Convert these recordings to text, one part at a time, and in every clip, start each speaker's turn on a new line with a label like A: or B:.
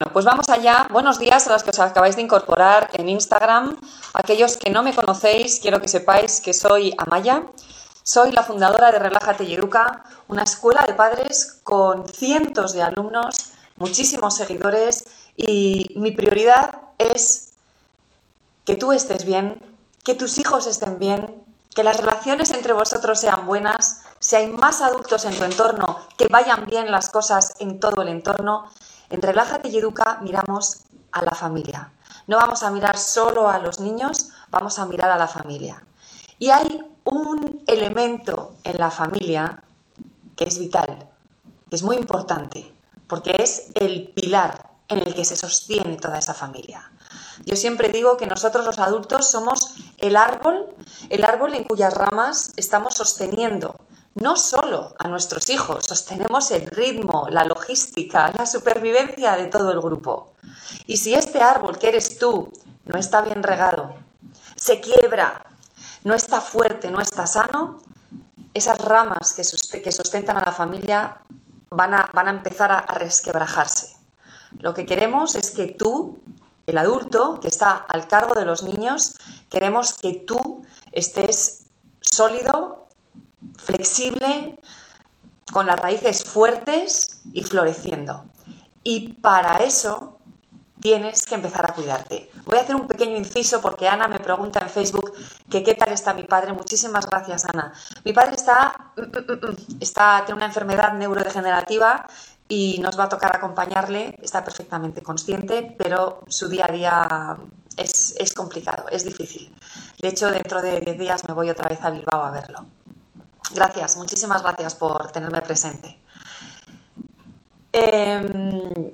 A: Bueno, pues vamos allá. Buenos días a los que os acabáis de incorporar en Instagram. Aquellos que no me conocéis, quiero que sepáis que soy Amaya. Soy la fundadora de Relájate y una escuela de padres con cientos de alumnos, muchísimos seguidores y mi prioridad es que tú estés bien, que tus hijos estén bien, que las relaciones entre vosotros sean buenas, si hay más adultos en tu entorno, que vayan bien las cosas en todo el entorno en Relájate y Educa miramos a la familia. No vamos a mirar solo a los niños, vamos a mirar a la familia. Y hay un elemento en la familia que es vital, que es muy importante, porque es el pilar en el que se sostiene toda esa familia. Yo siempre digo que nosotros los adultos somos el árbol, el árbol en cuyas ramas estamos sosteniendo no solo a nuestros hijos, sostenemos el ritmo, la logística, la supervivencia de todo el grupo. Y si este árbol que eres tú no está bien regado, se quiebra, no está fuerte, no está sano, esas ramas que, sustentan a la familia van a, van a empezar a resquebrajarse. Lo que queremos es que tú, el adulto que está al cargo de los niños, queremos que tú estés sólido, flexible, con las raíces fuertes y floreciendo. Y para eso tienes que empezar a cuidarte. Voy a hacer un pequeño inciso porque Ana me pregunta en Facebook que qué tal está mi padre. Muchísimas gracias, Ana. Mi padre está, está tiene una enfermedad neurodegenerativa y nos va a tocar acompañarle. Está perfectamente consciente, pero su día a día es, es complicado, es difícil. De hecho, dentro de 10 días me voy otra vez a Bilbao a verlo. Gracias, muchísimas gracias por tenerme presente. Em,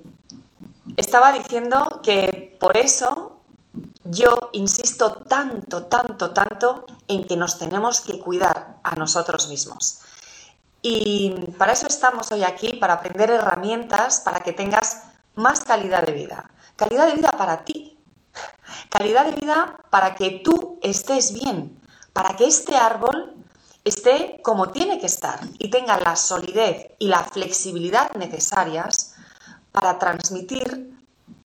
A: estaba diciendo que por eso yo insisto tanto, tanto, tanto en que nos tenemos que cuidar a nosotros mismos. Y para eso estamos hoy aquí, para aprender herramientas para que tengas más calidad de vida. Calidad de vida para ti. Calidad de vida para que tú estés bien, para que este árbol esté como tiene que estar y tenga la solidez y la flexibilidad necesarias para transmitir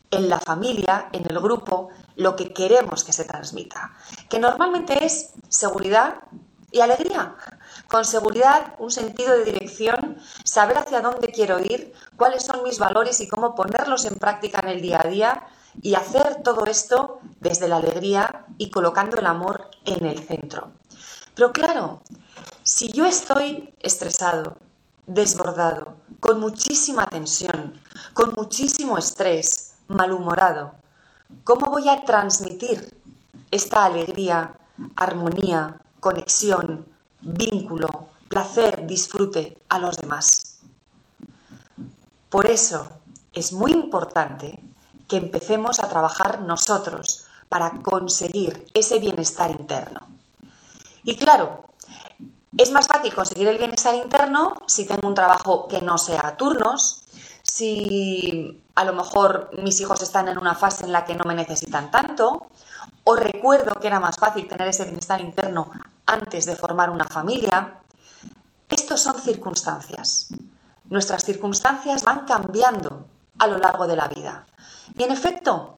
A: en la familia, en el grupo, lo que queremos que se transmita, que normalmente es seguridad y alegría. Con seguridad, un sentido de dirección, saber hacia dónde quiero ir, cuáles son mis valores y cómo ponerlos en práctica en el día a día y hacer todo esto desde la alegría y colocando el amor en el centro. Pero claro, si yo estoy estresado, desbordado, con muchísima tensión, con muchísimo estrés, malhumorado, ¿cómo voy a transmitir esta alegría, armonía, conexión, vínculo, placer, disfrute a los demás? Por eso es muy importante que empecemos a trabajar nosotros para conseguir ese bienestar interno. Y claro, es más fácil conseguir el bienestar interno si tengo un trabajo que no sea a turnos, si a lo mejor mis hijos están en una fase en la que no me necesitan tanto, o recuerdo que era más fácil tener ese bienestar interno antes de formar una familia. Estos son circunstancias. Nuestras circunstancias van cambiando a lo largo de la vida. Y en efecto,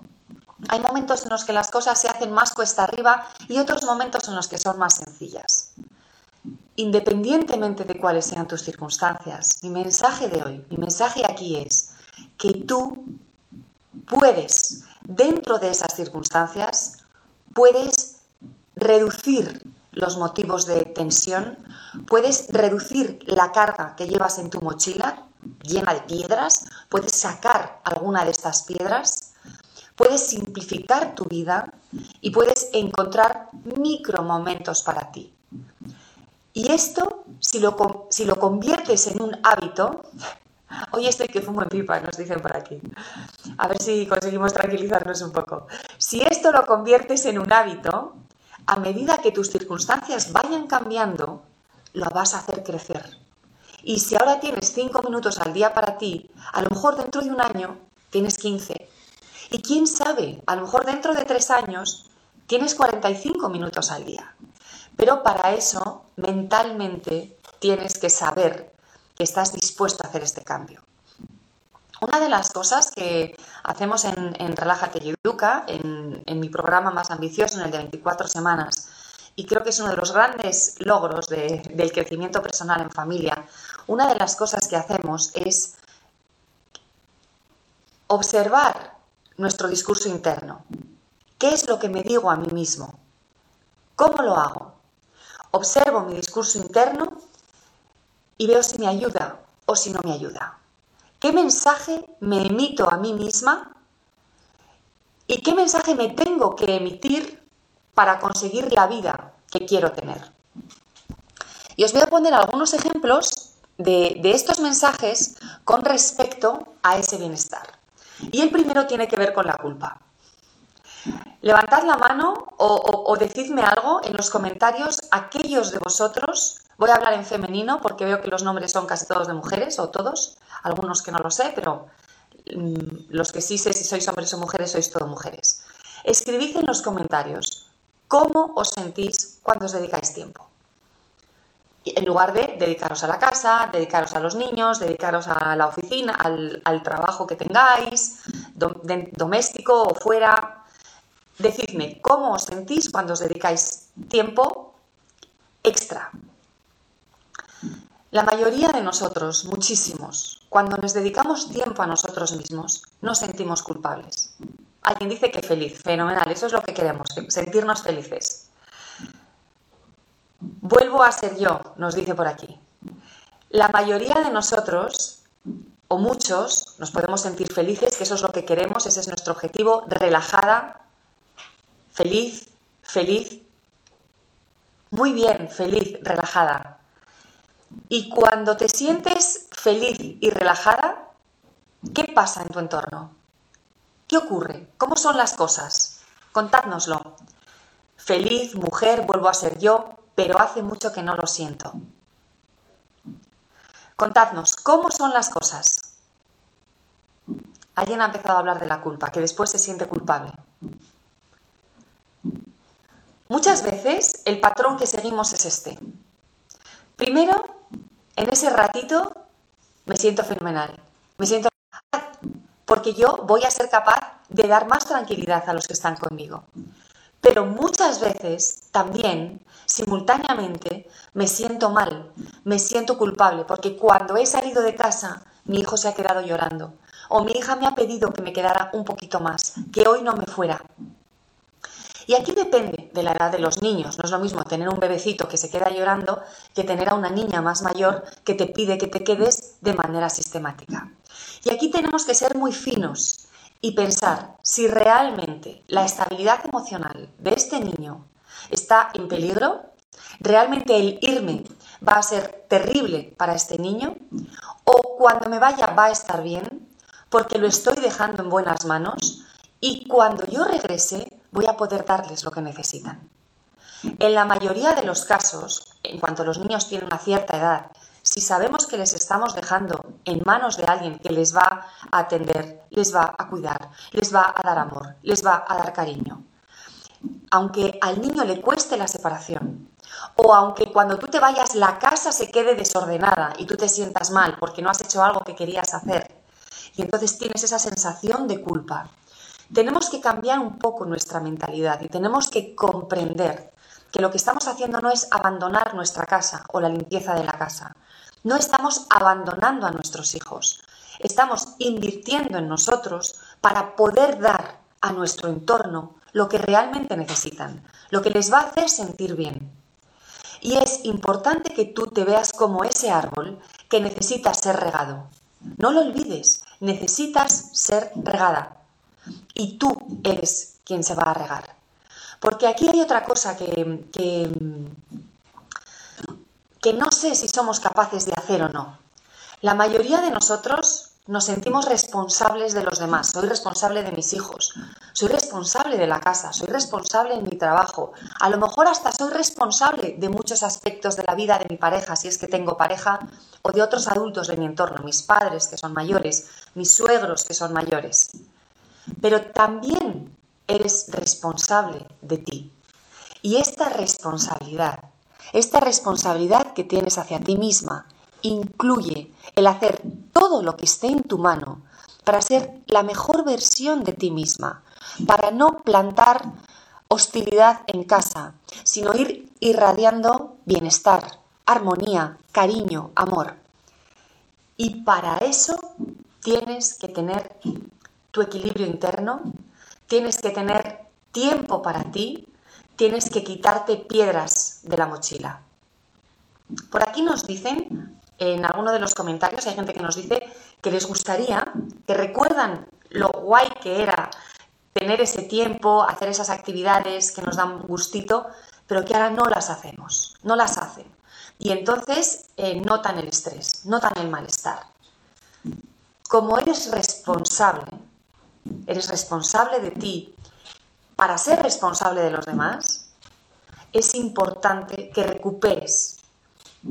A: hay momentos en los que las cosas se hacen más cuesta arriba y otros momentos en los que son más sencillas independientemente de cuáles sean tus circunstancias, mi mensaje de hoy, mi mensaje aquí es que tú puedes, dentro de esas circunstancias, puedes reducir los motivos de tensión, puedes reducir la carga que llevas en tu mochila llena de piedras, puedes sacar alguna de estas piedras, puedes simplificar tu vida y puedes encontrar micro momentos para ti. Y esto, si lo, conviertes en un hábito, Hoy estoy que fumo en pipa, nos dicen por aquí. A ver si conseguimos tranquilizarnos un poco. Si esto lo conviertes en un hábito, a medida que tus circunstancias vayan cambiando, lo vas a hacer crecer. Y si ahora tienes 5 minutos al día para ti, a lo mejor dentro de un año tienes 15. Y quién sabe, a lo mejor dentro de 3 años tienes 45 minutos al día. Pero para eso, mentalmente, tienes que saber que estás dispuesto a hacer este cambio. Una de las cosas que hacemos en, Relájate y Educa, en, mi programa más ambicioso, en el de 24 semanas, y creo que es uno de los grandes logros del crecimiento personal en familia, una de las cosas que hacemos es observar nuestro discurso interno. ¿Qué es lo que me digo a mí mismo? ¿Cómo lo hago? Observo mi discurso interno y veo si me ayuda o si no me ayuda. ¿Qué mensaje me emito a mí misma? ¿Y qué mensaje me tengo que emitir para conseguir la vida que quiero tener? Y os voy a poner algunos ejemplos de, estos mensajes con respecto a ese bienestar. Y el primero tiene que ver con la culpa. Levantad la mano o, o, decidme algo en los comentarios, aquellos de vosotros Voy a hablar en femenino porque veo que los nombres son casi todos de mujeres o todos, algunos que no lo sé, pero mm, los que sí sé si sois hombres o mujeres sois todos mujeres. Escribid en los comentarios cómo os sentís cuando os dedicáis tiempo. En lugar de dedicaros a la casa, dedicaros a los niños, dedicaros a la oficina, al, trabajo que tengáis, doméstico o fuera, decidme cómo os sentís cuando os dedicáis tiempo extra, la mayoría de nosotros, muchísimos, cuando nos dedicamos tiempo a nosotros mismos, nos sentimos culpables. Alguien dice que feliz, fenomenal, eso es lo que queremos, sentirnos felices. Vuelvo a ser yo, nos dice por aquí. La mayoría de nosotros, o muchos, nos podemos sentir felices, que eso es lo que queremos, ese es nuestro objetivo, relajada, feliz, feliz, muy bien, feliz, relajada. Y cuando te sientes feliz y relajada, ¿qué pasa en tu entorno? ¿Qué ocurre? ¿Cómo son las cosas? Contádnoslo. Feliz, mujer, vuelvo a ser yo, pero hace mucho que no lo siento. Contadnos, ¿cómo son las cosas? Alguien ha empezado a hablar de la culpa, que después se siente culpable. Muchas veces el patrón que seguimos es este. Primero, en ese ratito me siento fenomenal. Me siento porque yo voy a ser capaz de dar más tranquilidad a los que están conmigo. Pero muchas veces también, simultáneamente, me siento mal, me siento culpable, porque cuando he salido de casa, mi hijo se ha quedado llorando. O mi hija me ha pedido que me quedara un poquito más, que hoy no me fuera. Y aquí depende de la edad de los niños. No es lo mismo tener un bebecito que se queda llorando que tener a una niña más mayor que te pide que te quedes de manera sistemática. Y aquí tenemos que ser muy finos y pensar si realmente la estabilidad emocional de este niño está en peligro, realmente el irme va a ser terrible para este niño o cuando me vaya va a estar bien porque lo estoy dejando en buenas manos y cuando yo regrese voy a poder darles lo que necesitan. En la mayoría de los casos, en cuanto los niños tienen una cierta edad, si sabemos que les estamos dejando en manos de alguien que les va a atender, les va a cuidar, les va a dar amor, les va a dar cariño, aunque al niño le cueste la separación, o aunque cuando tú te vayas la casa se quede desordenada y tú te sientas mal porque no has hecho algo que querías hacer, y entonces tienes esa sensación de culpa, tenemos que cambiar un poco nuestra mentalidad y tenemos que comprender que lo que estamos haciendo no es abandonar nuestra casa o la limpieza de la casa. No estamos abandonando a nuestros hijos. Estamos invirtiendo en nosotros para poder dar a nuestro entorno lo que realmente necesitan, lo que les va a hacer sentir bien. Y es importante que tú te veas como ese árbol que necesita ser regado. No lo olvides, necesitas ser regada y tú eres quien se va a regar. Porque aquí hay otra cosa que, que, no sé si somos capaces de hacer o no. La mayoría de nosotros nos sentimos responsables de los demás. Soy responsable de mis hijos, soy responsable de la casa, soy responsable en mi trabajo. A lo mejor hasta soy responsable de muchos aspectos de la vida de mi pareja, si es que tengo pareja, o de otros adultos de mi entorno, mis padres que son mayores, mis suegros que son mayores. Pero también eres responsable de ti. Y esta responsabilidad, esta responsabilidad que tienes hacia ti misma, incluye el hacer todo lo que esté en tu mano para ser la mejor versión de ti misma, para no plantar hostilidad en casa, sino ir irradiando bienestar, armonía, cariño, amor. Y para eso tienes que tener tu equilibrio interno, tienes que tener tiempo para ti, tienes que quitarte piedras de la mochila. Por aquí nos dicen en alguno de los comentarios hay gente que nos dice que les gustaría, que recuerdan lo guay que era tener ese tiempo, hacer esas actividades que nos dan gustito, pero que ahora no las hacemos, no las hacen. Y entonces eh, notan el estrés, notan el malestar. Como eres responsable, eres responsable de ti para ser responsable de los demás, es importante que recuperes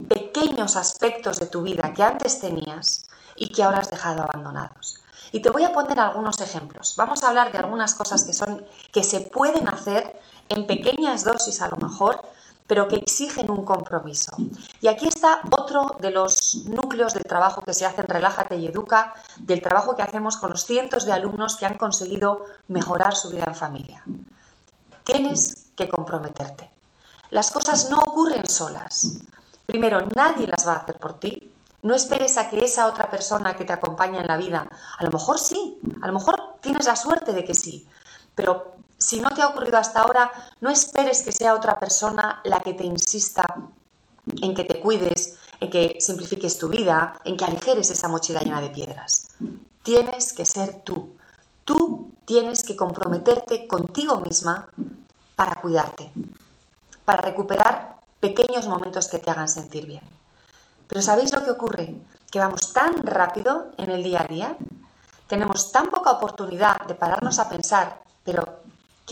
A: pequeños aspectos de tu vida que antes tenías y que ahora has dejado abandonados. Y te voy a poner algunos ejemplos. Vamos a hablar de algunas cosas que son que se pueden hacer en pequeñas dosis a lo mejor, pero que exigen un compromiso. Y aquí está otro de los núcleos del trabajo que se hace en Relájate y Educa, del trabajo que hacemos con los cientos de alumnos que han conseguido mejorar su vida en familia. Tienes que comprometerte. Las cosas no ocurren solas. Primero, nadie las va a hacer por ti. No esperes a que esa otra persona que te acompaña en la vida, a lo mejor sí, a lo mejor tienes la suerte de que sí, pero si no te ha ocurrido hasta ahora, no esperes que sea otra persona la que te insista en que te cuides, en que simplifiques tu vida, en que aligeres esa mochila llena de piedras. Tienes que ser tú. Tú tienes que comprometerte contigo misma para cuidarte, para recuperar pequeños momentos que te hagan sentir bien. Pero ¿sabéis lo que ocurre? Que vamos tan rápido en el día a día, tenemos tan poca oportunidad de pararnos a pensar, pero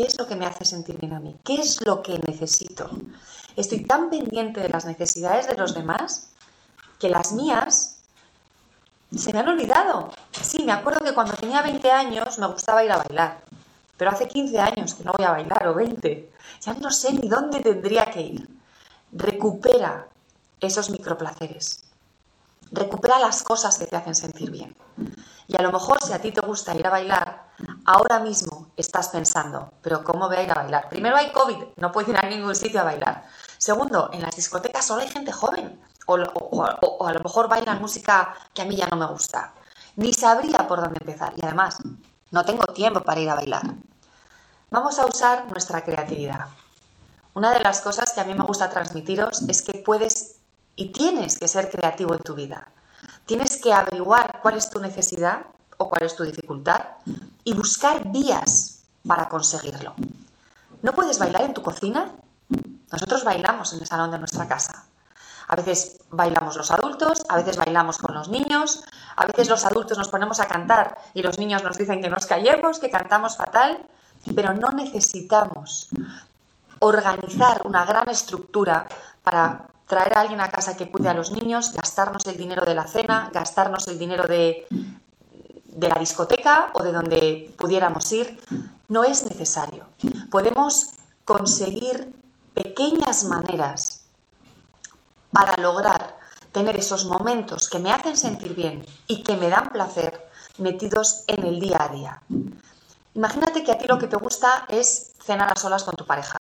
A: ¿qué es lo que me hace sentir bien a mí? ¿Qué es lo que necesito? Estoy tan pendiente de las necesidades de los demás que las mías se me han olvidado. Sí, me acuerdo que cuando tenía 20 años me gustaba ir a bailar, pero hace 15 años que no voy a bailar o 20. Ya no sé ni dónde tendría que ir recupera esos microplaceres. Recupera las cosas que te hacen sentir bien. Y a lo mejor si a ti te gusta ir a bailar, ahora mismo estás pensando, pero ¿cómo voy a ir a bailar? Primero hay COVID, no puedes ir a ningún sitio a bailar. Segundo, en las discotecas solo hay gente joven. O, o a lo mejor bailan música que a mí ya no me gusta. Ni sabría por dónde empezar. Y además, no tengo tiempo para ir a bailar. Vamos a usar nuestra creatividad. Una de las cosas que a mí me gusta transmitiros es que puedes y tienes que ser creativo en tu vida. Tienes que averiguar cuál es tu necesidad o cuál es tu dificultad y buscar vías para conseguirlo. ¿No puedes bailar en tu cocina? Nosotros bailamos en el salón de nuestra casa. A veces bailamos los adultos, a veces bailamos con los niños, a veces los adultos nos ponemos a cantar y los niños nos dicen que nos callemos, que cantamos fatal, pero no necesitamos organizar una gran estructura para traer a alguien a casa que cuide a los niños, gastarnos el dinero de la cena, gastarnos el dinero de, de la discoteca o de donde pudiéramos ir, no es necesario. Podemos conseguir pequeñas maneras para lograr tener esos momentos que me hacen sentir bien y que me dan placer metidos en el día a día. Imagínate que a ti lo que te gusta es cenar a solas con tu pareja,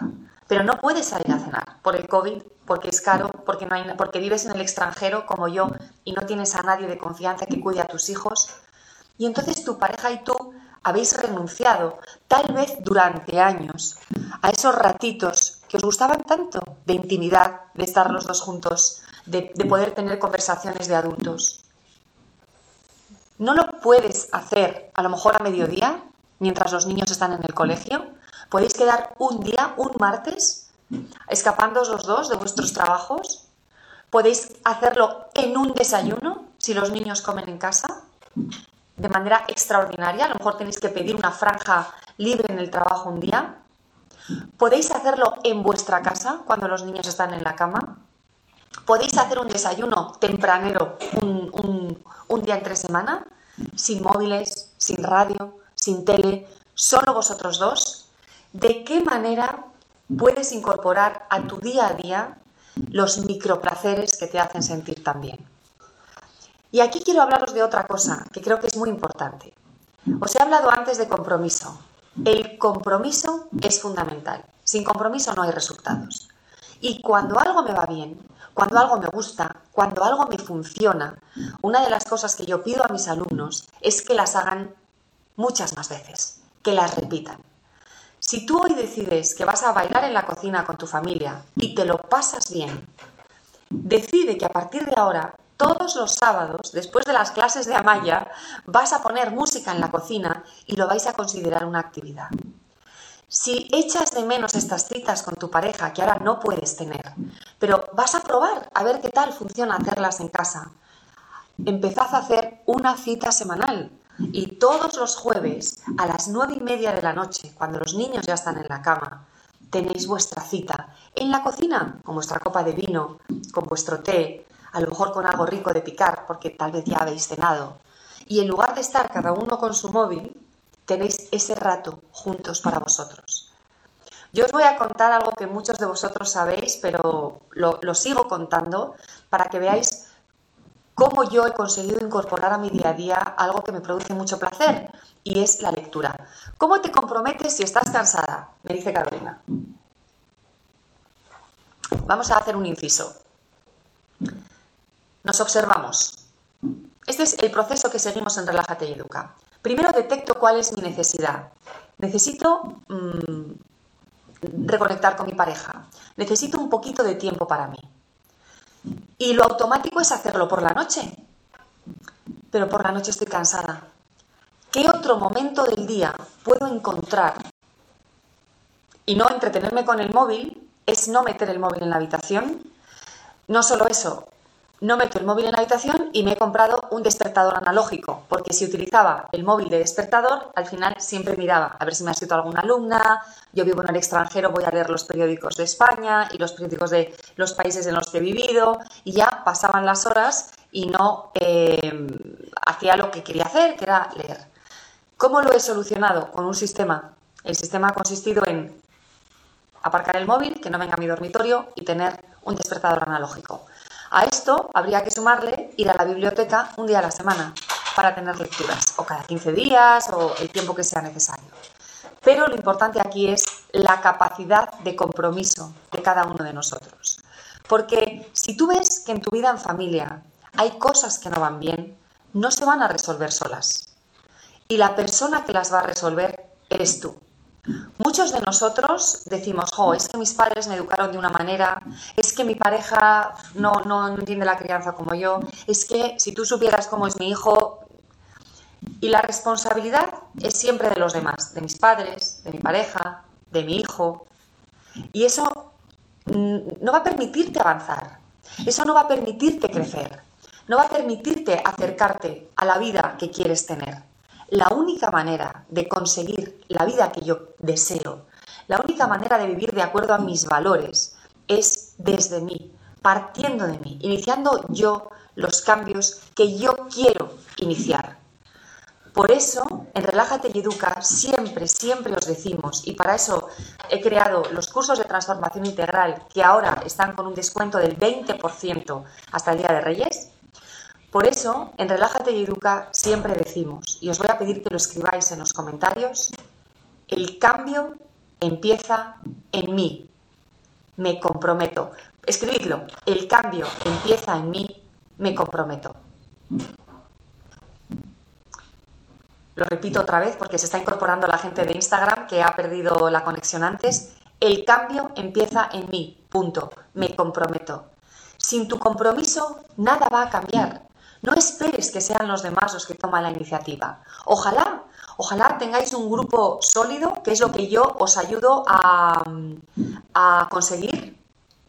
A: pero no puedes salir a cenar por el COVID, porque es caro, porque, no hay, porque vives en el extranjero como yo y no tienes a nadie de confianza que cuide a tus hijos. Y entonces tu pareja y tú habéis renunciado, tal vez durante años, a esos ratitos que os gustaban tanto de intimidad, de estar los dos juntos, de, de poder tener conversaciones de adultos. No lo puedes hacer a lo mejor a mediodía, mientras los niños están en el colegio? ¿Podéis quedar un día, un martes, escapándoos los dos de vuestros trabajos? ¿Podéis hacerlo en un desayuno? si los niños comen en casa? De manera extraordinaria, a lo mejor tenéis que pedir una franja libre en el trabajo un día. ¿Podéis hacerlo en vuestra casa cuando los niños están en la cama? ¿Podéis hacer un desayuno tempranero un, un día entre semana? Sin móviles, sin radio, sin tele, solo vosotros dos. ¿De qué manera puedes incorporar a tu día a día los microplaceres que te hacen sentir tan bien? Y aquí quiero hablaros de otra cosa que creo que es muy importante. Os he hablado antes de compromiso. El compromiso es fundamental. Sin compromiso no hay resultados. Y cuando algo me va bien, cuando algo me gusta, cuando algo me funciona, una de las cosas que yo pido a mis alumnos es que las hagan muchas más veces, que las repitan. Si tú hoy decides que vas a bailar en la cocina con tu familia y te lo pasas bien, decide que a partir de ahora todos los sábados, después de las clases de Amaya, vas a poner música en la cocina y lo vais a considerar una actividad. Si echas de menos estas citas con tu pareja que ahora no puedes tener, pero vas a probar a ver qué tal funciona hacerlas en casa, empezad a hacer una cita semanal y todos los jueves a las nueve y media de la noche, cuando los niños ya están en la cama, tenéis vuestra cita en la cocina, con vuestra copa de vino, con vuestro té, a lo mejor con algo rico de picar, porque tal vez ya habéis cenado. Y en lugar de estar cada uno con su móvil, tenéis ese rato juntos para vosotros. Yo os voy a contar algo que muchos de vosotros sabéis, pero lo, sigo contando para que veáis cómo yo he conseguido incorporar a mi día a día algo que me produce mucho placer, y es la lectura. ¿Cómo te comprometes si estás cansada? Me dice Carolina. Vamos a hacer un inciso. Nos observamos. Este es el proceso que seguimos en Relájate y Educa. Primero detecto cuál es mi necesidad. Necesito mm, reconectar con mi pareja. Necesito un poquito de tiempo para mí. Y lo automático es hacerlo por la noche. Pero por la noche estoy cansada. ¿Qué otro momento del día puedo encontrar? Y no entretenerme con el móvil es no meter el móvil en la habitación. No solo eso, no meto el móvil en la habitación y me he comprado un despertador analógico, porque si utilizaba el móvil de despertador, al final siempre miraba a ver si me ha escrito alguna alumna, yo vivo en el extranjero, voy a leer los periódicos de España y los periódicos de los países en los que he vivido, y ya pasaban las horas y no eh, hacía lo que quería hacer, que era leer. ¿Cómo lo he solucionado? Con un sistema. El sistema ha consistido en aparcar el móvil, que no venga a mi dormitorio y tener un despertador analógico. A esto habría que sumarle ir a la biblioteca un día a la semana para tener lecturas, o cada 15 días, o el tiempo que sea necesario. Pero lo importante aquí es la capacidad de compromiso de cada uno de nosotros. Porque si tú ves que en tu vida en familia hay cosas que no van bien, no se van a resolver solas. Y la persona que las va a resolver eres tú. Muchos de nosotros decimos, jo, es que mis padres me educaron de una manera, es que mi pareja no, no, entiende la crianza como yo, es que si tú supieras cómo es mi hijo... Y la responsabilidad es siempre de los demás, de mis padres, de mi pareja, de mi hijo. Y eso mm, no va a permitirte avanzar, eso no va a permitirte crecer, no va a permitirte acercarte a la vida que quieres tener la única manera de conseguir la vida que yo deseo, la única manera de vivir de acuerdo a mis valores es desde mí, partiendo de mí, iniciando yo los cambios que yo quiero iniciar. Por eso, en Relájate y Educa siempre, siempre os decimos, y para eso he creado los cursos de transformación integral que ahora están con un descuento del 20% hasta el Día de Reyes, por eso, en Relájate y Educa siempre decimos, y os voy a pedir que lo escribáis en los comentarios, el cambio empieza en mí. Me comprometo. Escribidlo. El cambio empieza en mí. Me comprometo. Lo repito otra vez porque se está incorporando la gente de Instagram que ha perdido la conexión antes. El cambio empieza en mí. Punto. Me comprometo. Sin tu compromiso, nada va a cambiar. No esperes que sean los demás los que toman la iniciativa. Ojalá, ojalá tengáis un grupo sólido, que es lo que yo os ayudo a, conseguir.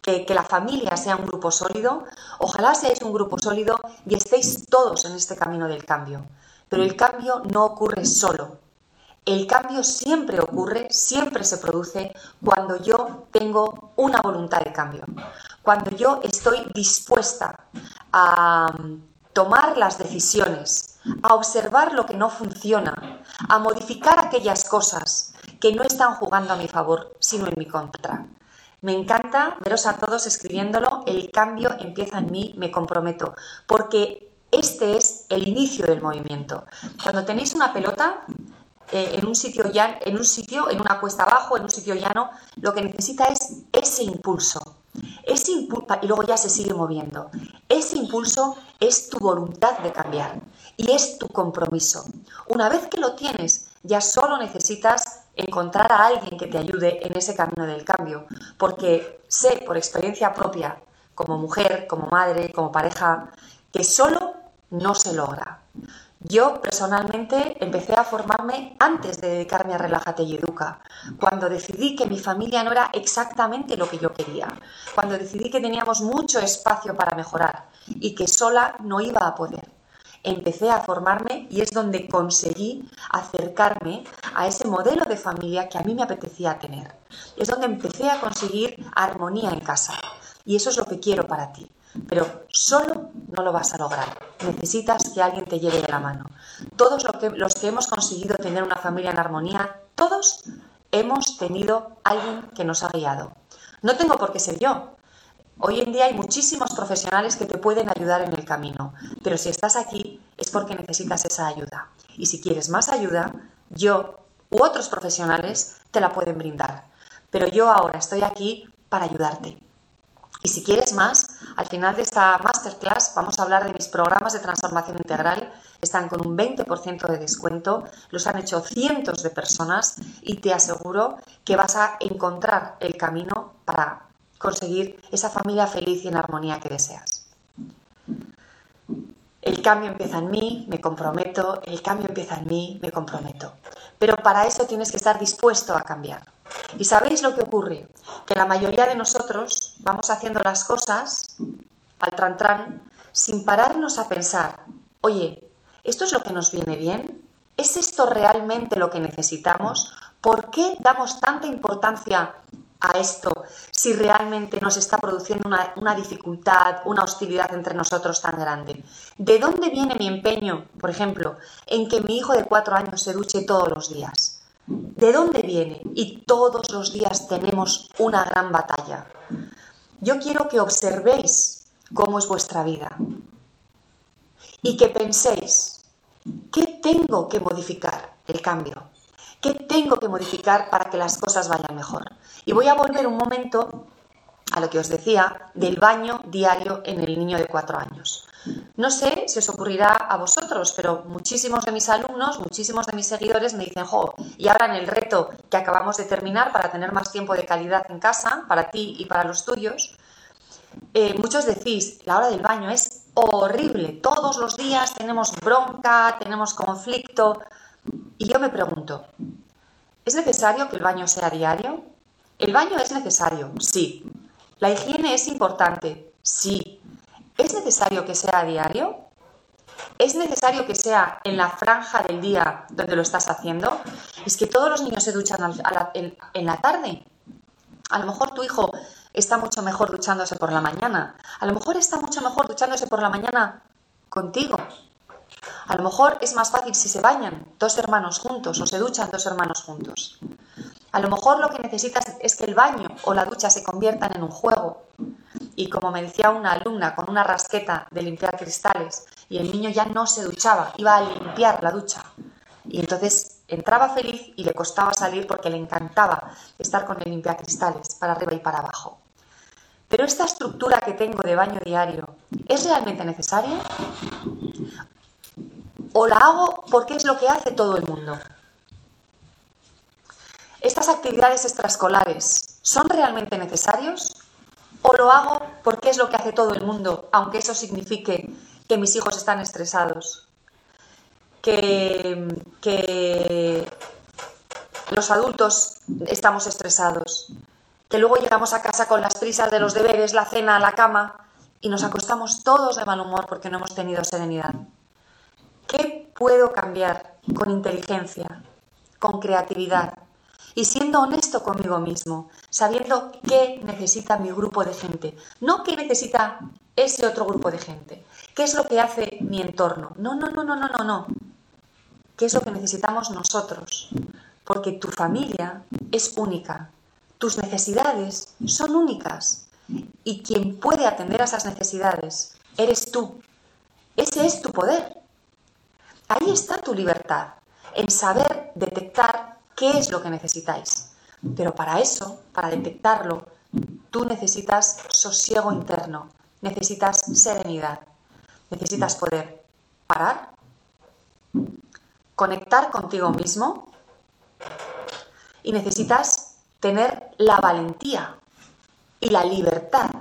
A: que, que la familia sea un grupo sólido, ojalá seáis un grupo sólido y estéis todos en este camino del cambio. Pero el cambio no ocurre solo. El cambio siempre ocurre, siempre se produce cuando yo tengo una voluntad de cambio, cuando yo estoy dispuesta a tomar las decisiones, a observar lo que no funciona, a modificar aquellas cosas que no están jugando a mi favor, sino en mi contra. Me encanta veros a todos escribiéndolo, el cambio empieza en mí, me comprometo, porque este es el inicio del movimiento. Cuando tenéis una pelota, eh, en un sitio en un sitio, en una cuesta abajo, en un sitio llano, lo que necesita es ese impulso. Ese impulso, y luego ya se sigue moviendo. Ese impulso es tu voluntad de cambiar y es tu compromiso. Una vez que lo tienes, ya solo necesitas encontrar a alguien que te ayude en ese camino del cambio, porque sé por experiencia propia, como mujer, como madre, como pareja, que solo no se logra. Yo personalmente empecé a formarme antes de dedicarme a Relájate y Educa, cuando decidí que mi familia no era exactamente lo que yo quería, cuando decidí que teníamos mucho espacio para mejorar y que sola no iba a poder. Empecé a formarme y es donde conseguí acercarme a ese modelo de familia que a mí me apetecía tener. Es donde empecé a conseguir armonía en casa. Y eso es lo que quiero para ti. Pero solo no lo vas a lograr. Necesitas que alguien te lleve de la mano. Todos los que hemos conseguido tener una familia en armonía, todos hemos tenido alguien que nos ha guiado. No tengo por qué ser yo. Hoy en día hay muchísimos profesionales que te pueden ayudar en el camino, pero si estás aquí es porque necesitas esa ayuda. Y si quieres más ayuda, yo u otros profesionales te la pueden brindar. Pero yo ahora estoy aquí para ayudarte. Y si quieres más, al final de esta masterclass vamos a hablar de mis programas de transformación integral. Están con un 20% de descuento, los han hecho cientos de personas y te aseguro que vas a encontrar el camino para conseguir esa familia feliz y en armonía que deseas. El cambio empieza en mí, me comprometo, el cambio empieza en mí, me comprometo. Pero para eso tienes que estar dispuesto a cambiar. ¿Y sabéis lo que ocurre? Que la mayoría de nosotros vamos haciendo las cosas al tran sin pararnos a pensar, oye, ¿esto es lo que nos viene bien? ¿Es esto realmente lo que necesitamos? ¿Por qué damos tanta importancia a esto si realmente nos está produciendo una, una, dificultad, una hostilidad entre nosotros tan grande? ¿De dónde viene mi empeño, por ejemplo, en que mi hijo de cuatro años se duche todos los días? ¿De dónde viene? Y todos los días tenemos una gran batalla. Yo quiero que observéis cómo es vuestra vida y que penséis, ¿qué tengo que modificar? El cambio. ¿Qué tengo que modificar para que las cosas vayan mejor? Y voy a volver un momento a lo que os decía del baño diario en el niño de cuatro años. No sé si os ocurrirá a vosotros, pero muchísimos de mis alumnos, muchísimos de mis seguidores me dicen, jo, y ahora en el reto que acabamos de terminar para tener más tiempo de calidad en casa, para ti y para los tuyos, eh, muchos decís, la hora del baño es horrible, todos los días tenemos bronca, tenemos conflicto, y yo me pregunto, ¿es necesario que el baño sea diario? El baño es necesario, sí. La higiene es importante, sí. ¿Es necesario que sea a diario? ¿Es necesario que sea en la franja del día donde lo estás haciendo? Es que todos los niños se duchan en, la tarde. A lo mejor tu hijo está mucho mejor duchándose por la mañana. A lo mejor está mucho mejor duchándose por la mañana contigo. A lo mejor es más fácil si se bañan dos hermanos juntos o se duchan dos hermanos juntos. A lo mejor lo que necesitas es que el baño o la ducha se conviertan en un juego. Y como me decía una alumna con una rasqueta de limpiar cristales, y el niño ya no se duchaba, iba a limpiar la ducha. Y entonces entraba feliz y le costaba salir porque le encantaba estar con el cristales para arriba y para abajo. Pero esta estructura que tengo de baño diario, ¿es realmente necesaria? ¿O la hago porque es lo que hace todo el mundo? ¿Estas actividades extraescolares son realmente necesarios? ¿O lo hago porque es lo que hace todo el mundo, aunque eso signifique que mis hijos están estresados? Que, los adultos estamos estresados, que luego llegamos a casa con las prisas de los deberes, la cena, la cama y nos acostamos todos de mal humor porque no hemos tenido serenidad. ¿Qué puedo cambiar con inteligencia, con creatividad y siendo honesto conmigo mismo, sabiendo qué necesita mi grupo de gente, no qué necesita ese otro grupo de gente, qué es lo que hace mi entorno? No, no, no, no, no, no, no. ¿Qué es lo que necesitamos nosotros? Porque tu familia es única, tus necesidades son únicas y quien puede atender a esas necesidades eres tú. Ese es tu poder. Ahí está tu libertad, en saber detectar qué es lo que necesitáis. Pero para eso, para detectarlo, tú necesitas sosiego interno, necesitas serenidad, necesitas poder parar, conectar contigo mismo y necesitas tener la valentía y la libertad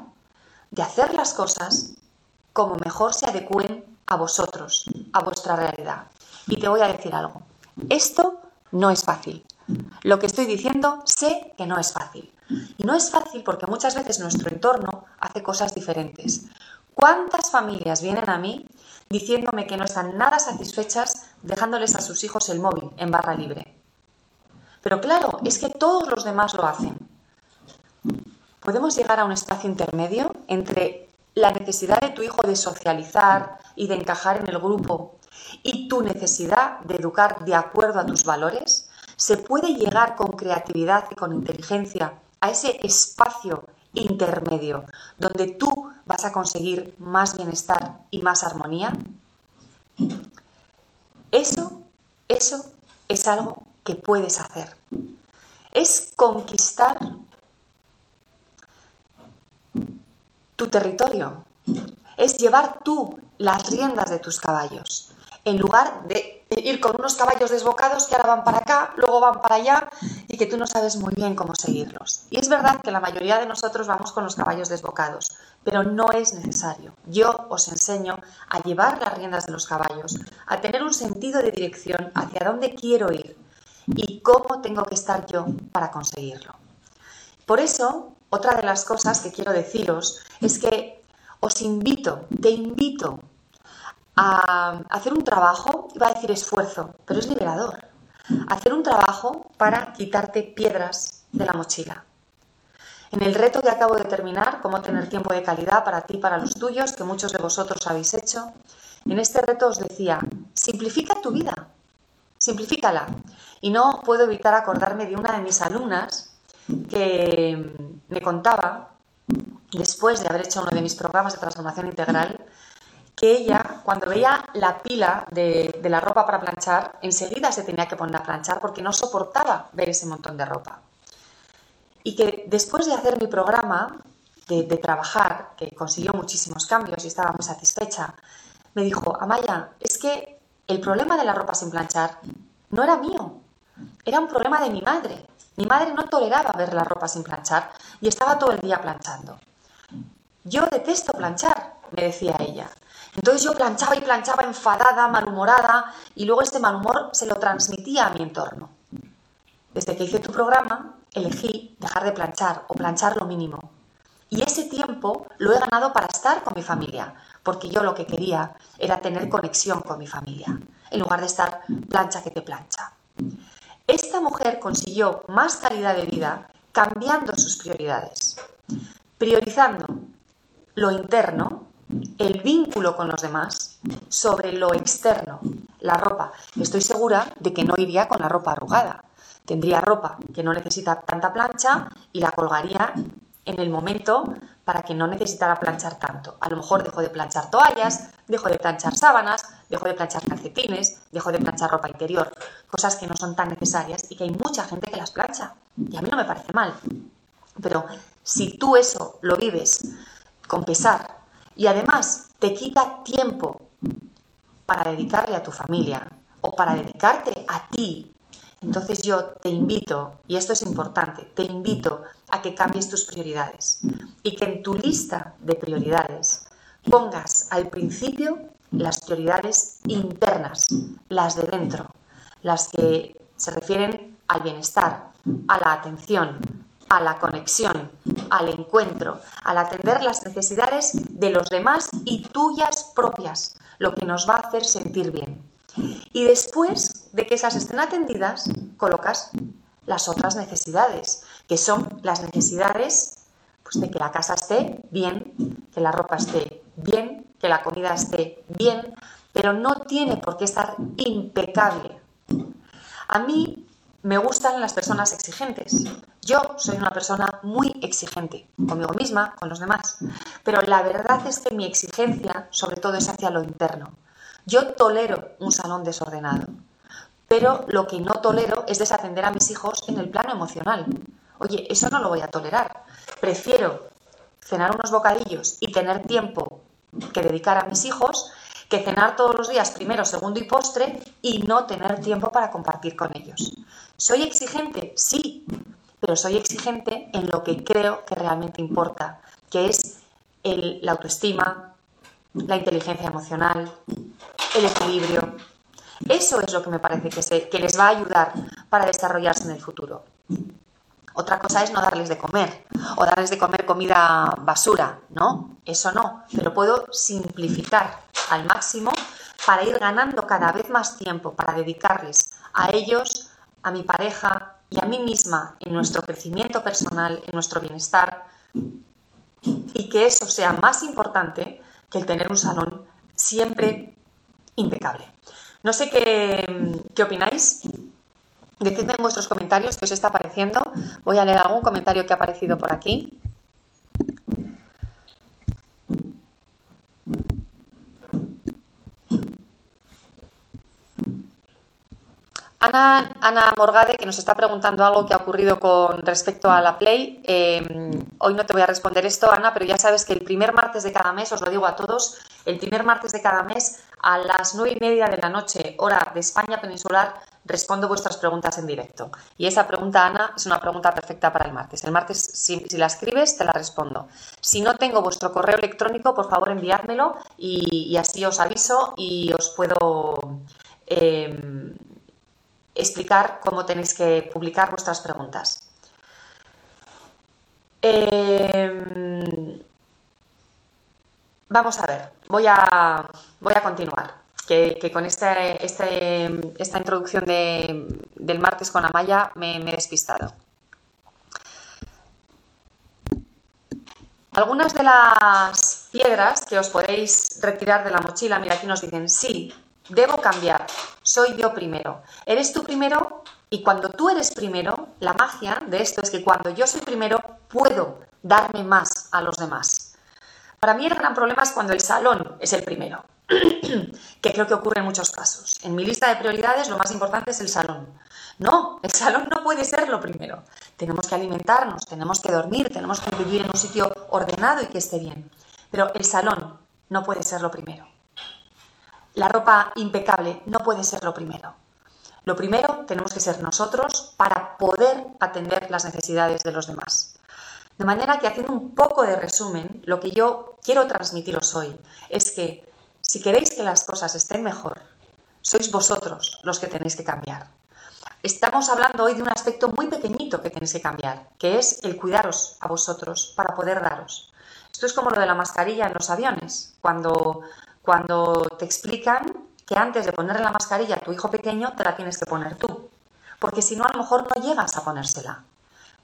A: de hacer las cosas como mejor se adecúen a vosotros, a vuestra realidad. Y te voy a decir algo. Esto no es fácil. Lo que estoy diciendo sé que no es fácil. Y no es fácil porque muchas veces nuestro entorno hace cosas diferentes. ¿Cuántas familias vienen a mí diciéndome que no están nada satisfechas dejándoles a sus hijos el móvil en barra libre? Pero claro, es que todos los demás lo hacen. Podemos llegar a un espacio intermedio entre la necesidad de tu hijo de socializar y de encajar en el grupo y tu necesidad de educar de acuerdo a tus valores. Se puede llegar con creatividad y con inteligencia a ese espacio intermedio donde tú vas a conseguir más bienestar y más armonía? Eso, eso es algo que puedes hacer. Es conquistar tu territorio. Es llevar tú las riendas de tus caballos en lugar de ir con unos caballos desbocados que ahora van para acá, luego van para allá y que tú no sabes muy bien cómo seguirlos. Y es verdad que la mayoría de nosotros vamos con los caballos desbocados, pero no es necesario. Yo os enseño a llevar las riendas de los caballos, a tener un sentido de dirección hacia dónde quiero ir y cómo tengo que estar yo para conseguirlo. Por eso, otra de las cosas que quiero deciros es que os invito, te invito a hacer un trabajo, iba a decir esfuerzo, pero es liberador. Hacer un trabajo para quitarte piedras de la mochila. En el reto que acabo de terminar, cómo tener tiempo de calidad para ti para los tuyos, que muchos de vosotros habéis hecho, en este reto os decía, simplifica tu vida, simplifícala. Y no puedo evitar acordarme de una de mis alumnas que me contaba, después de haber hecho uno de mis programas de transformación integral, que ella, cuando veía la pila de, la ropa para planchar, enseguida se tenía que poner a planchar porque no soportaba ver ese montón de ropa. Y que después de hacer mi programa de, de trabajar, que consiguió muchísimos cambios y estaba muy satisfecha, me dijo, Amaya, es que el problema de la ropa sin planchar no era mío, era un problema de mi madre. Mi madre no toleraba ver la ropa sin planchar y estaba todo el día planchando. Yo detesto planchar, me decía ella. Entonces yo planchaba y planchaba enfadada, malhumorada, y luego este mal humor se lo transmitía a mi entorno. Desde que hice tu programa, elegí dejar de planchar o planchar lo mínimo. Y ese tiempo lo he ganado para estar con mi familia, porque yo lo que quería era tener conexión con mi familia, en lugar de estar plancha que te plancha. Esta mujer consiguió más calidad de vida cambiando sus prioridades, priorizando lo interno el vínculo con los demás sobre lo externo, la ropa. Estoy segura de que no iría con la ropa arrugada. Tendría ropa que no necesita tanta plancha y la colgaría en el momento para que no necesitara planchar tanto. A lo mejor dejo de planchar toallas, dejo de planchar sábanas, dejo de planchar calcetines, dejo de planchar ropa interior, cosas que no son tan necesarias y que hay mucha gente que las plancha. Y a mí no me parece mal. Pero si tú eso lo vives con pesar y además te quita tiempo para dedicarle a tu familia o para dedicarte a ti, entonces yo te invito, y esto es importante, te invito a que cambies tus prioridades y que en tu lista de prioridades pongas al principio las prioridades internas, las de dentro, las que se refieren al bienestar, a la atención, a la conexión, al encuentro, al atender las necesidades de los demás y tuyas propias, lo que nos va a hacer sentir bien. Y después de que esas estén atendidas, colocas las otras necesidades, que son las necesidades pues, de que la casa esté bien, que la ropa esté bien, que la comida esté bien, pero no tiene por qué estar impecable. A mí me gustan las personas exigentes. Yo soy una persona muy exigente, conmigo misma, con los demás. Pero la verdad es que mi exigencia, sobre todo, es hacia lo interno. Yo tolero un salón desordenado, pero lo que no tolero es desatender a mis hijos en el plano emocional. Oye, eso no lo voy a tolerar. Prefiero cenar unos bocadillos y tener tiempo que dedicar a mis hijos que cenar todos los días primero, segundo y postre y no tener tiempo para compartir con ellos. ¿Soy exigente? Sí, pero soy exigente en lo que creo que realmente importa, que es la autoestima, la inteligencia emocional, el equilibrio. Eso es lo que me parece que, que les va a ayudar para desarrollarse en el futuro. Otra cosa es no darles de comer o darles de comer comida basura, ¿no? Eso no, pero puedo simplificar al máximo para ir ganando cada vez más tiempo para dedicarles a ellos, a mi pareja y a mí misma en nuestro crecimiento personal, en nuestro bienestar y que eso sea más importante que el tener un salón siempre impecable. No sé qué, qué opináis. Decidme en vuestros comentarios qué os está pareciendo. Voy a leer algún comentario que ha aparecido por aquí. Ana, Morgade, que nos está preguntando algo que ha ocurrido con respecto a la Play. Em, hoy no te voy a responder esto, Ana, pero ya sabes que el primer martes de cada mes, os lo digo a todos, el primer martes de cada mes a las nueve y media de la noche, hora de España peninsular, respondo vuestras preguntas en directo. Y esa pregunta, Ana, es una pregunta perfecta para el martes. El martes, si, la escribes, te la respondo. Si no tengo vuestro correo electrónico, por favor enviádmelo y, así os aviso y os puedo em, explicar cómo tenéis que publicar vuestras preguntas. Em, vamos a ver, voy a, voy a continuar que, con este, este, esta introducción del martes con Amaya me, me he despistado. Algunas de las piedras que os podéis retirar de la mochila, mira, aquí nos dicen, sí, debo cambiar, soy yo primero. Eres tú primero y cuando tú eres primero, la magia de esto es que cuando yo soy primero, puedo darme más a los demás. Para mí el gran problema es cuando el salón es el primero. que creo que ocurre en muchos casos. En mi lista de prioridades lo más importante es el salón. No, el salón no puede ser lo primero. Tenemos que alimentarnos, tenemos que dormir, tenemos que vivir en un sitio ordenado y que esté bien. Pero el salón no puede ser lo primero. La ropa impecable no puede ser lo primero. Lo primero tenemos que ser nosotros para poder atender las necesidades de los demás. De manera que haciendo un poco de resumen, lo que yo quiero transmitiros hoy es que si queréis que las cosas estén mejor, sois vosotros los que tenéis que cambiar. Estamos hablando hoy de un aspecto muy pequeñito que tenéis que cambiar, que es el cuidaros a vosotros para poder daros. Esto es como lo de la mascarilla en los aviones, cuando, cuando te explican que antes de ponerle la mascarilla a tu hijo pequeño te la tienes que poner tú, porque si no a lo mejor no llegas a ponérsela.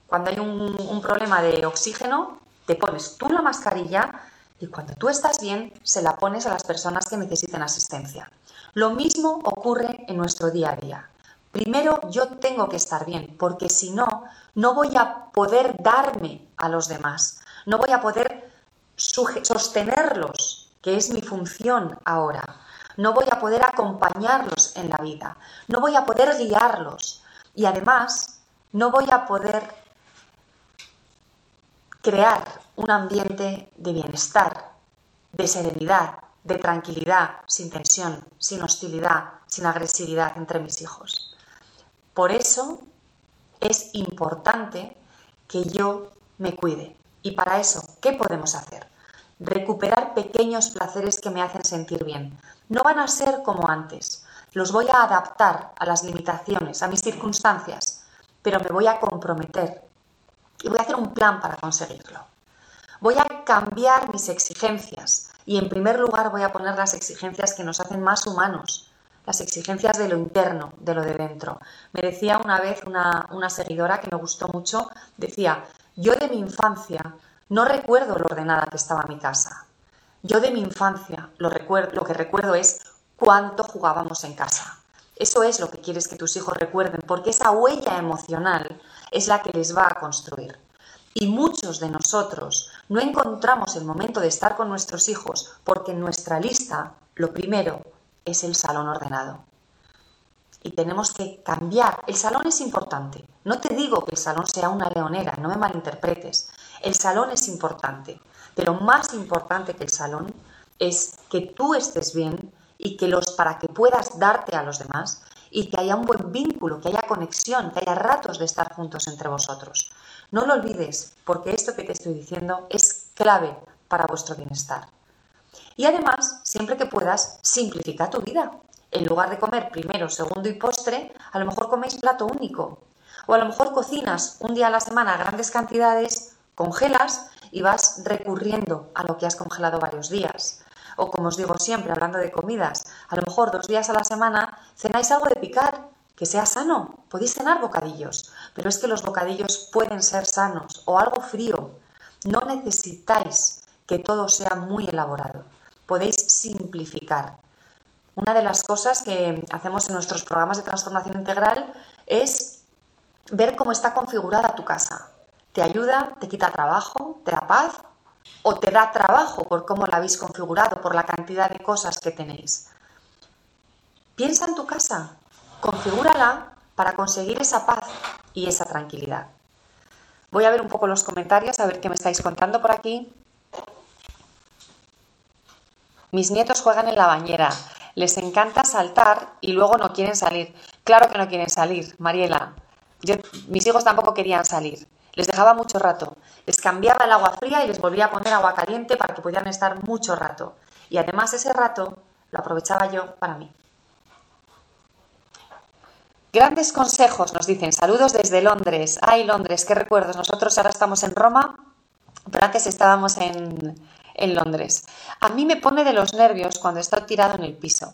A: Cuando hay un, un problema de oxígeno, te pones tú la mascarilla y cuando tú estás bien, se la pones a las personas que necesiten asistencia. Lo mismo ocurre en nuestro día a día. Primero yo tengo que estar bien, porque si no, no voy a poder darme a los demás, no voy a poder sostenerlos, que es mi función ahora, no voy a poder acompañarlos en la vida, no voy a poder guiarlos y además no voy a poder crear un ambiente de bienestar, de serenidad, de tranquilidad, sin tensión, sin hostilidad, sin agresividad entre mis hijos. Por eso es importante que yo me cuide. Y para eso, ¿qué podemos hacer? Recuperar pequeños placeres que me hacen sentir bien. No van a ser como antes. Los voy a adaptar a las limitaciones, a mis circunstancias, pero me voy a comprometer y voy a hacer un plan para conseguirlo. Voy a cambiar mis exigencias y en primer lugar voy a poner las exigencias que nos hacen más humanos, las exigencias de lo interno, de lo de dentro. Me decía una vez una, una seguidora que me gustó mucho, decía, yo de mi infancia no recuerdo lo ordenada que estaba mi casa. Yo de mi infancia lo, lo que recuerdo es cuánto jugábamos en casa. Eso es lo que quieres que tus hijos recuerden, porque esa huella emocional es la que les va a construir. Y muchos de nosotros no encontramos el momento de estar con nuestros hijos porque en nuestra lista lo primero es el salón ordenado. Y tenemos que cambiar. El salón es importante. No te digo que el salón sea una leonera, no me malinterpretes. El salón es importante. Pero más importante que el salón es que tú estés bien y que los para que puedas darte a los demás y que haya un buen vínculo, que haya conexión, que haya ratos de estar juntos entre vosotros. No lo olvides, porque esto que te estoy diciendo es clave para vuestro bienestar. Y además, siempre que puedas, simplifica tu vida. En lugar de comer primero, segundo y postre, a lo mejor coméis plato único. O a lo mejor cocinas un día a la semana grandes cantidades, congelas y vas recurriendo a lo que has congelado varios días. O como os digo siempre, hablando de comidas, a lo mejor dos días a la semana cenáis algo de picar, que sea sano. Podéis cenar bocadillos, pero es que los bocadillos pueden ser sanos o algo frío. No necesitáis que todo sea muy elaborado. Podéis simplificar. Una de las cosas que hacemos en nuestros programas de transformación integral es ver cómo está configurada tu casa. ¿Te ayuda? ¿Te quita trabajo? ¿Te da paz? o te da trabajo por cómo la habéis configurado, por la cantidad de cosas que tenéis. Piensa en tu casa, configúrala para conseguir esa paz y esa tranquilidad. Voy a ver un poco los comentarios, a ver qué me estáis contando por aquí. Mis nietos juegan en la bañera. Les encanta saltar y luego no quieren salir. Claro que no quieren salir, Mariela. mis hijos tampoco querían salir. Les dejaba mucho rato. Les cambiaba el agua fría y les volvía a poner agua caliente para que pudieran estar mucho rato. Y además ese rato lo aprovechaba yo para mí. Grandes consejos, nos dicen. Saludos desde Londres. Ay, Londres, qué recuerdos. Nosotros ahora estamos en Roma, pero antes estábamos en, en Londres. A mí me pone de los nervios cuando estoy tirado en el piso.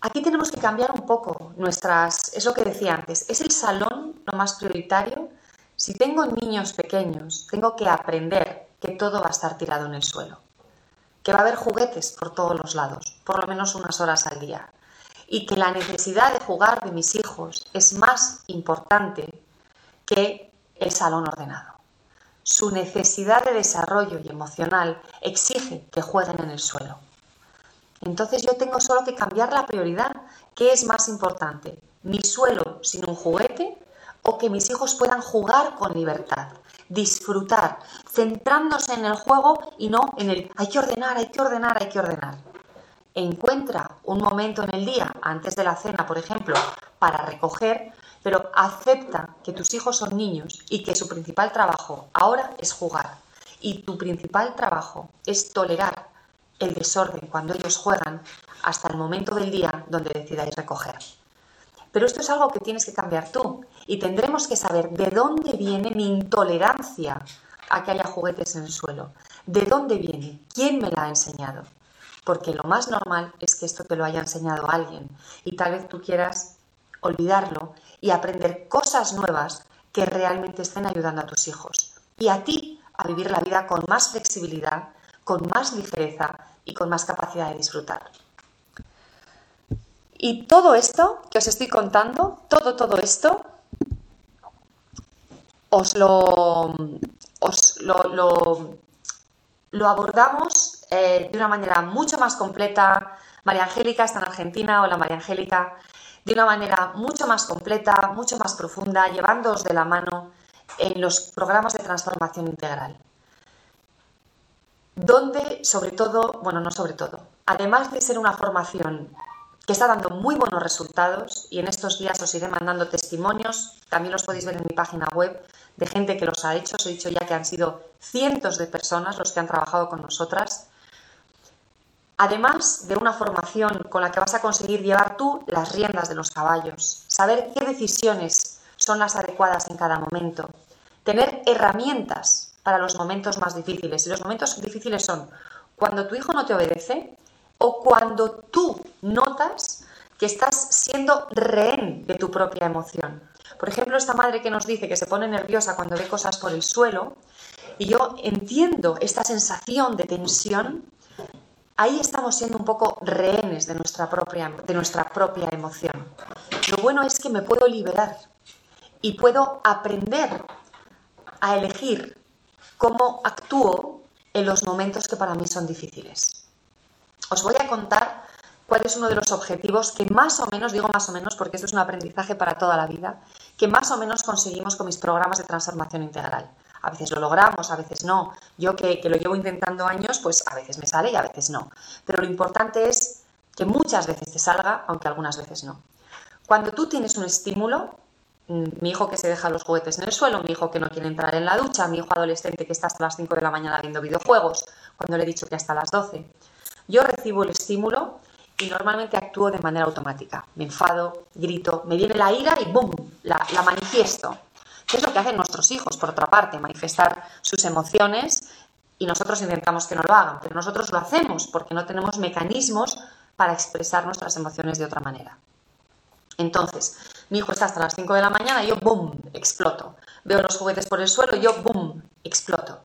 A: Aquí tenemos que cambiar un poco nuestras, es lo que decía antes, es el salón lo más prioritario si tengo niños pequeños, tengo que aprender que todo va a estar tirado en el suelo, que va a haber juguetes por todos los lados, por lo menos unas horas al día, y que la necesidad de jugar de mis hijos es más importante que el salón ordenado. Su necesidad de desarrollo y emocional exige que jueguen en el suelo. Entonces yo tengo solo que cambiar la prioridad. ¿Qué es más importante? ¿Mi suelo sin un juguete o que mis hijos puedan jugar con libertad, disfrutar, centrándose en el juego y no en el hay que ordenar, hay que ordenar, hay que ordenar. Encuentra un momento en el día, antes de la cena, por ejemplo, para recoger, pero acepta que tus hijos son niños y que su principal trabajo ahora es jugar. Y tu principal trabajo es tolerar el desorden cuando ellos juegan hasta el momento del día donde decidáis recoger. Pero esto es algo que tienes que cambiar tú y tendremos que saber de dónde viene mi intolerancia a que haya juguetes en el suelo. ¿De dónde viene? ¿Quién me la ha enseñado? Porque lo más normal es que esto te lo haya enseñado alguien y tal vez tú quieras olvidarlo y aprender cosas nuevas que realmente estén ayudando a tus hijos y a ti a vivir la vida con más flexibilidad, con más ligereza y con más capacidad de disfrutar. Y todo esto que os estoy contando, todo, todo esto, os lo, lo, abordamos eh, de una manera mucho más completa. María Angélica está en Argentina, hola María Angélica, de una manera mucho más completa, mucho más profunda, llevándoos de la mano en los programas de transformación integral. Donde, sobre todo, bueno, no sobre todo, además de ser una formación que está dando muy buenos resultados y en estos días os iré mandando testimonios, también los podéis ver en mi página web, de gente que los ha hecho, os he dicho ya que han sido cientos de personas los que han trabajado con nosotras. Además de una formación con la que vas a conseguir llevar tú las riendas de los caballos, saber qué decisiones son las adecuadas en cada momento, tener herramientas para los momentos más difíciles. Y los momentos difíciles son cuando tu hijo no te obedece o cuando tú notas que estás siendo rehén de tu propia emoción. Por ejemplo, esta madre que nos dice que se pone nerviosa cuando ve cosas por el suelo, y yo entiendo esta sensación de tensión, ahí estamos siendo un poco rehenes de nuestra propia, de nuestra propia emoción. Lo bueno es que me puedo liberar y puedo aprender a elegir cómo actúo en los momentos que para mí son difíciles. Os voy a contar cuál es uno de los objetivos que más o menos, digo más o menos porque esto es un aprendizaje para toda la vida, que más o menos conseguimos con mis programas de transformación integral. A veces lo logramos, a veces no. Yo que, lo llevo intentando años, pues a veces me sale y a veces no. Pero lo importante es que muchas veces te salga, aunque algunas veces no. Cuando tú tienes un estímulo, mm, mi hijo que se deja los juguetes en el suelo, mi hijo que no quiere entrar en la ducha, mi hijo adolescente que está hasta las 5 de la mañana viendo videojuegos, cuando le he dicho que hasta las 12. Yo recibo el estímulo y normalmente actúo de manera automática. Me enfado, grito, me viene la ira y ¡boom! La, manifiesto. ¿Qué es lo que hacen nuestros hijos, por otra parte? Manifestar sus emociones y nosotros intentamos que no lo hagan, pero nosotros lo hacemos porque no tenemos mecanismos para expresar nuestras emociones de otra manera. Entonces, mi hijo está hasta las 5 de la mañana y yo, ¡boom!, exploto. Veo los juguetes por el suelo y yo, ¡boom!, exploto.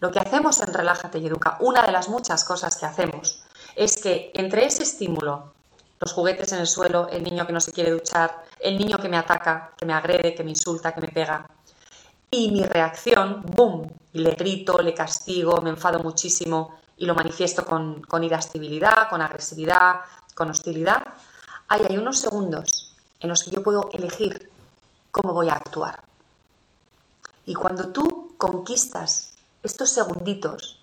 A: Lo que hacemos en Relájate y Educa, una de las muchas cosas que hacemos, es que entre ese estímulo los juguetes en el suelo, el niño que no se quiere duchar, el niño que me ataca, que me agrede, que me insulta, que me pega. Y mi reacción, ¡boom! Le grito, le castigo, me enfado muchísimo y lo manifiesto con, con irascibilidad, con agresividad, con hostilidad. Ahí hay unos segundos en los que yo puedo elegir cómo voy a actuar. Y cuando tú conquistas estos segunditos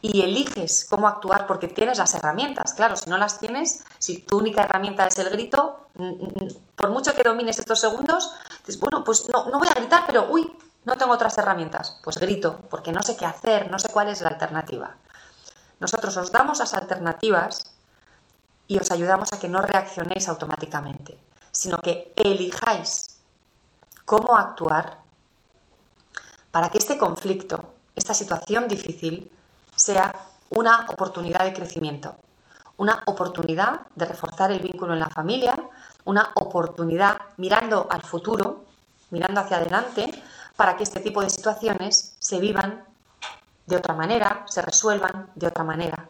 A: y eliges cómo actuar porque tienes las herramientas. Claro, si no las tienes, si tu única herramienta es el grito, por mucho que domines estos segundos, dices, bueno, pues no, no voy a gritar, pero uy, no tengo otras herramientas. Pues grito, porque no sé qué hacer, no sé cuál es la alternativa. Nosotros os damos las alternativas y os ayudamos a que no reaccionéis automáticamente, sino que elijáis cómo actuar para que este conflicto, esta situación difícil, sea una oportunidad de crecimiento, una oportunidad de reforzar el vínculo en la familia, una oportunidad mirando al futuro, mirando hacia adelante, para que este tipo de situaciones se vivan de otra manera, se resuelvan de otra manera,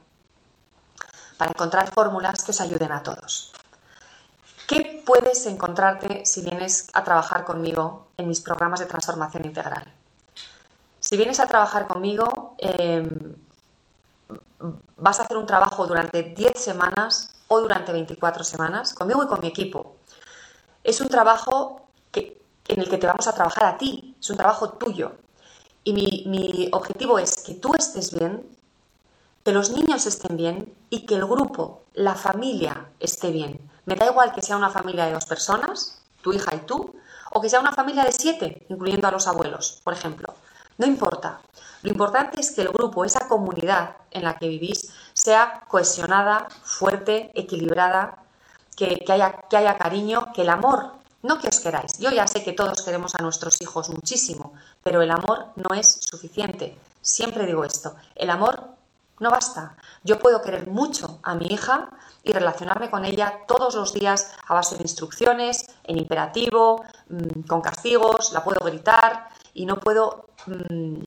A: para encontrar fórmulas que os ayuden a todos. ¿Qué puedes encontrarte si vienes a trabajar conmigo en mis programas de transformación integral? Si vienes a trabajar conmigo, em, vas a hacer un trabajo durante 10 semanas o durante 24 semanas, conmigo y con mi equipo. Es un trabajo en el que te vamos a trabajar a ti, es un trabajo tuyo. Y mi objetivo es que tú estés bien, que los niños estén bien y que el grupo, la familia, esté bien. Me da igual que sea una familia de dos personas, tu hija y tú, o que sea una familia de siete, incluyendo a los abuelos, por ejemplo. No importa. Lo importante es que el grupo, esa comunidad en la que vivís, sea cohesionada, fuerte, equilibrada, que, haya, que haya cariño, que el amor, no que os queráis. Yo ya sé que todos queremos a nuestros hijos muchísimo, pero el amor no es suficiente. Siempre digo esto, el amor no basta. Yo puedo querer mucho a mi hija y relacionarme con ella todos los días a base de instrucciones, en imperativo, mm, con castigos, la puedo gritar y no puedo mm,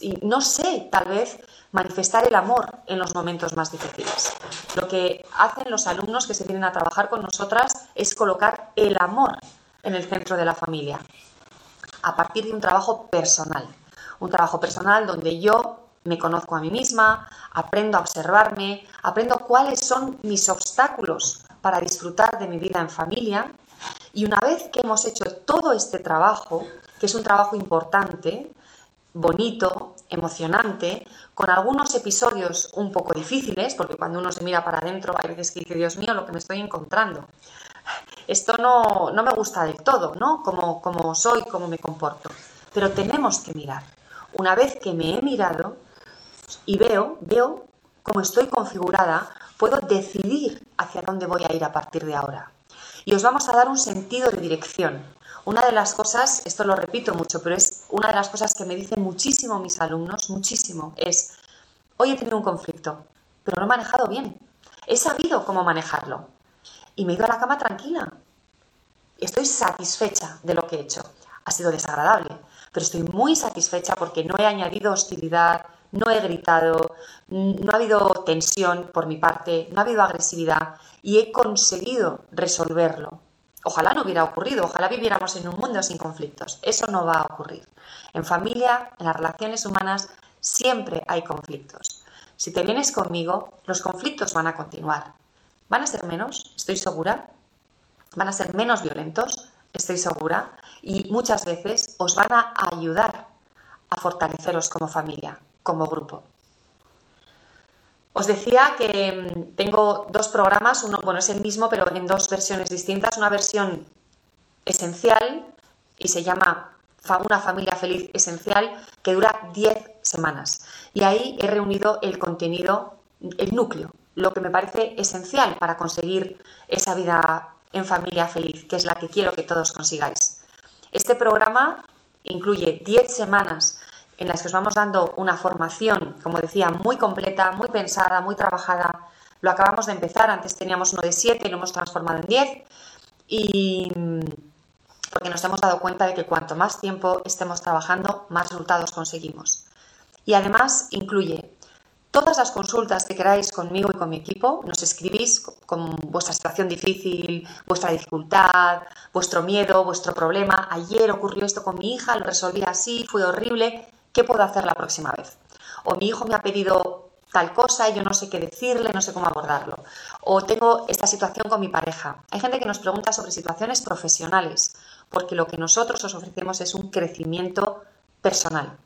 A: y no sé, tal vez, manifestar el amor en los momentos más difíciles. Lo que hacen los alumnos que se vienen a trabajar con nosotras es colocar el amor en el centro de la familia, a partir de un trabajo personal. Un trabajo personal donde yo me conozco a mí misma, aprendo a observarme, aprendo cuáles son mis obstáculos para disfrutar de mi vida en familia. Y una vez que hemos hecho todo este trabajo, que es un trabajo importante, bonito, emocionante, con algunos episodios un poco difíciles, porque cuando uno se mira para adentro hay veces que dice, Dios mío, lo que me estoy encontrando. Esto no, no me gusta del todo, ¿no? Como, como soy, cómo me comporto. Pero tenemos que mirar. Una vez que me he mirado y veo, veo cómo estoy configurada, puedo decidir hacia dónde voy a ir a partir de ahora. y os vamos a dar un sentido de dirección. Una de las cosas, esto lo repito mucho, pero es una de las cosas que me dicen muchísimo mis alumnos, muchísimo, es, hoy he tenido un conflicto, pero lo he manejado bien. He sabido cómo manejarlo. Y me he ido a la cama tranquila. Estoy satisfecha de lo que he hecho. Ha sido desagradable, pero estoy muy satisfecha porque no he añadido hostilidad, no he gritado, no ha habido tensión por mi parte, no ha habido agresividad y he conseguido resolverlo. Ojalá no hubiera ocurrido, ojalá viviéramos en un mundo sin conflictos. Eso no va a ocurrir. En familia, en las relaciones humanas, siempre hay conflictos. Si te vienes conmigo, los conflictos van a continuar. ¿Van a ser menos? Estoy segura. ¿Van a ser menos violentos? Estoy segura. Y muchas veces os van a ayudar a fortaleceros como familia, como grupo. Os decía que mm, tengo dos programas, uno, bueno, es el mismo, pero en dos versiones distintas. Una versión esencial y se llama Una familia feliz esencial, que dura 10 semanas. Y ahí he reunido el contenido, el núcleo, lo que me parece esencial para conseguir esa vida en familia feliz, que es la que quiero que todos consigáis. Este programa incluye 10 semanas en las que os vamos dando una formación, como decía, muy completa, muy pensada, muy trabajada. Lo acabamos de empezar, antes teníamos uno de 7 y lo hemos transformado en 10. Y porque nos hemos dado cuenta de que cuanto más tiempo estemos trabajando, más resultados conseguimos. Y además incluye todas las consultas que queráis conmigo y con mi equipo, nos escribís con vuestra situación difícil, vuestra dificultad, vuestro miedo, vuestro problema. Ayer ocurrió esto con mi hija, lo resolví así, fue horrible. ¿Qué puedo hacer la próxima vez? O mi hijo me ha pedido tal cosa y yo no sé qué decirle, no sé cómo abordarlo. O tengo esta situación con mi pareja. Hay gente que nos pregunta sobre situaciones profesionales, porque lo que nosotros os ofrecemos es un crecimiento personal.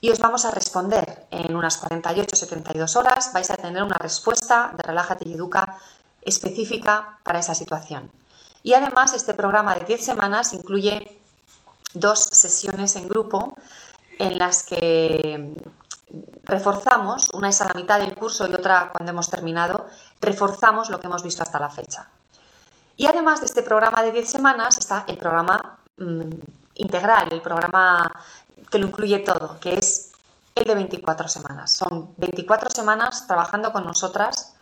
A: Y os vamos a responder en unas 48-72 horas. Vais a tener una respuesta de Relájate y Educa específica para esa situación. Y además este programa de 10 semanas incluye dos sesiones en grupo en las que reforzamos, una es a la mitad del curso y otra cuando hemos terminado, reforzamos lo que hemos visto hasta la fecha. Y además de este programa de 10 semanas está el programa mm, integral, el programa que lo incluye todo, que es el de 24 semanas. Son 24 semanas trabajando con nosotras,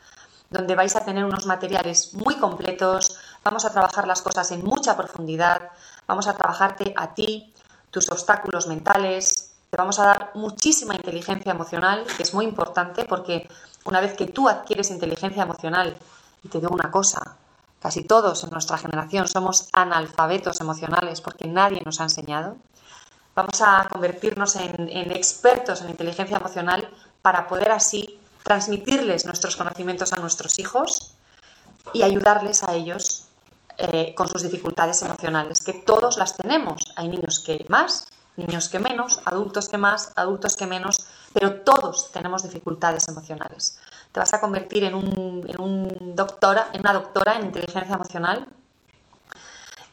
A: donde vais a tener unos materiales muy completos, vamos a trabajar las cosas en mucha profundidad, vamos a trabajarte a ti, tus obstáculos mentales, te vamos a dar muchísima inteligencia emocional, que es muy importante porque una vez que tú adquieres inteligencia emocional, y te digo una cosa, casi todos en nuestra generación somos analfabetos emocionales porque nadie nos ha enseñado, vamos a convertirnos en, expertos en inteligencia emocional para poder así transmitirles nuestros conocimientos a nuestros hijos y ayudarles a ellos eh, con sus dificultades emocionales, que todos las tenemos. Hay niños que más, niños que menos, adultos que más, adultos que menos, pero todos tenemos dificultades emocionales. Te vas a convertir en, un, doctora, en una doctora en inteligencia emocional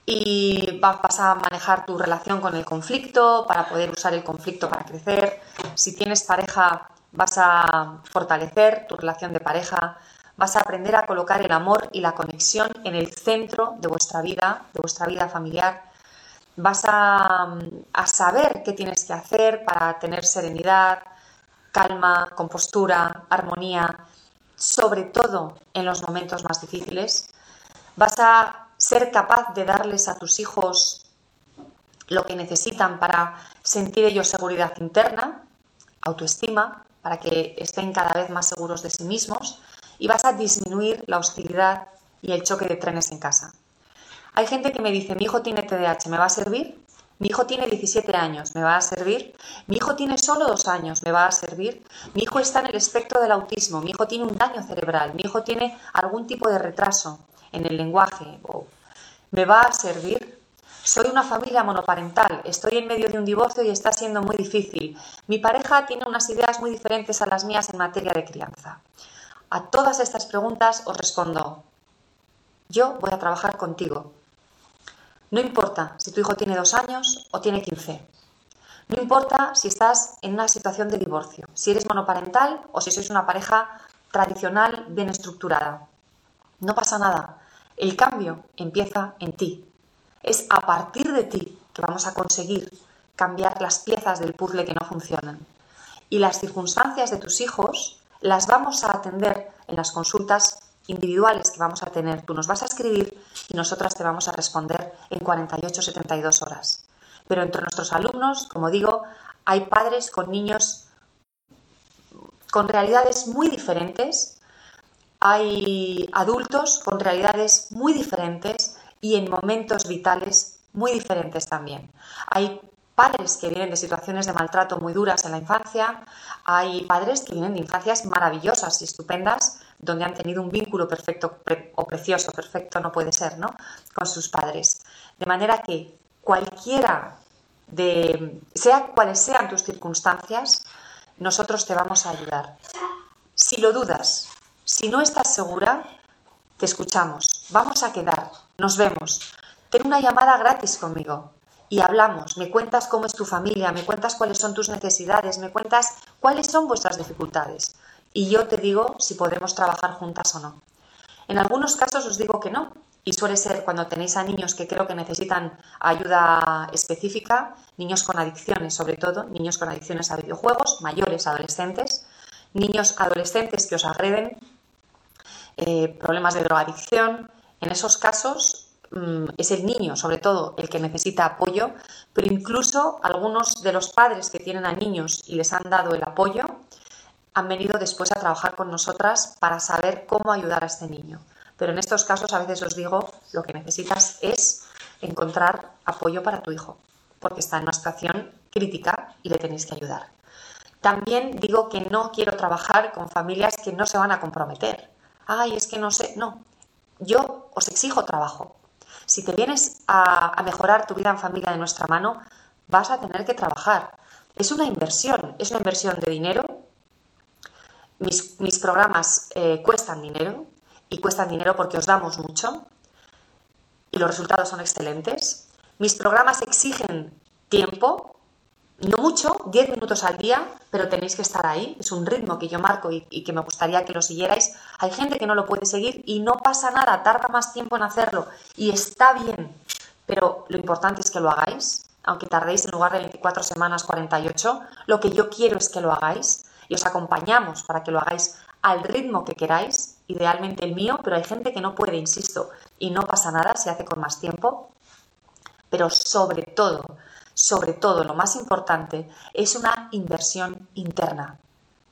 A: y vas a manejar tu relación con el conflicto para poder usar el conflicto para crecer. Si tienes pareja, vas a fortalecer tu relación de pareja, vas a aprender a colocar el amor y la conexión en el centro de vuestra vida, de vuestra vida familiar. Vas a, saber qué tienes que hacer para tener serenidad, calma, compostura, armonía, sobre todo en los momentos más difíciles. Vas a ser capaz de darles a tus hijos lo que necesitan para sentir ellos seguridad interna, autoestima, para que estén cada vez más seguros de sí mismos y vas a disminuir la hostilidad y el choque de trenes en casa. Hay gente que me dice, mi hijo tiene TDAH, ¿me va a servir? Mi hijo tiene 17 años, ¿me va a servir? Mi hijo tiene solo dos años, ¿me va a servir? Mi hijo está en el espectro del autismo, mi hijo tiene un daño cerebral, mi hijo tiene algún tipo de retraso en el lenguaje. ¿Me va a servir? Soy una familia monoparental, estoy en medio de un divorcio y está siendo muy difícil. Mi pareja tiene unas ideas muy diferentes a las mías en materia de crianza. A todas estas preguntas os respondo, yo voy a trabajar contigo. No importa si tu hijo tiene dos años o tiene 15. No importa si estás en una situación de divorcio, si eres monoparental o si sois una pareja tradicional bien estructurada. No pasa nada. El cambio empieza en ti. Es a partir de ti que vamos a conseguir cambiar las piezas del puzzle que no funcionan. Y las circunstancias de tus hijos las vamos a atender en las consultas individuales que vamos a tener. Tú nos vas a escribir y nosotras te vamos a responder en 48-72 horas. Pero entre nuestros alumnos, como digo, hay padres con niños con realidades muy diferentes, hay adultos con realidades muy diferentes y en momentos vitales muy diferentes también. Hay padres que vienen de situaciones de maltrato muy duras en la infancia, hay padres que vienen de infancias maravillosas y estupendas, donde han tenido un vínculo perfecto o precioso, perfecto no puede ser, ¿no? Con sus padres. De manera que cualquiera de, sea cuales sean tus circunstancias, nosotros te vamos a ayudar. Si lo dudas, si no estás segura, te escuchamos. Vamos a quedar, nos vemos. Ten una llamada gratis conmigo y hablamos, me cuentas cómo es tu familia, me cuentas cuáles son tus necesidades, me cuentas cuáles son vuestras dificultades y yo te digo si podemos trabajar juntas o no. En algunos casos os digo que no, y suele ser cuando tenéis a niños que creo que necesitan ayuda específica, niños con adicciones sobre todo, niños con adicciones a videojuegos, mayores, adolescentes, niños adolescentes que os agreden, eh, problemas de drogadicción. En esos casos es el niño, sobre todo, el que necesita apoyo, pero incluso algunos de los padres que tienen a niños y les han dado el apoyo han venido después a trabajar con nosotras para saber cómo ayudar a este niño. Pero en estos casos a veces os digo, lo que necesitas es encontrar apoyo para tu hijo, porque está en una situación crítica y le tenéis que ayudar. También digo que no quiero trabajar con familias que no se van a comprometer. Ay, es que no sé, no. Yo os exijo trabajo, si te vienes a, mejorar tu vida en familia de nuestra mano, vas a tener que trabajar. Es una inversión, es una inversión de dinero. Mis, programas eh, cuestan dinero y cuestan dinero porque os damos mucho y los resultados son excelentes. Mis programas exigen tiempo, no mucho, 10 minutos al día, pero tenéis que estar ahí. Es un ritmo que yo marco y, que me gustaría que lo siguierais. Hay gente que no lo puede seguir y no pasa nada, tarda más tiempo en hacerlo y está bien. Pero lo importante es que lo hagáis, aunque tardéis en lugar de 24 semanas 48. Lo que yo quiero es que lo hagáis y os acompañamos para que lo hagáis al ritmo que queráis, idealmente el mío, pero hay gente que no puede, insisto, y no pasa nada, se hace con más tiempo. Pero sobre todo, sobre todo, lo más importante, es una inversión interna.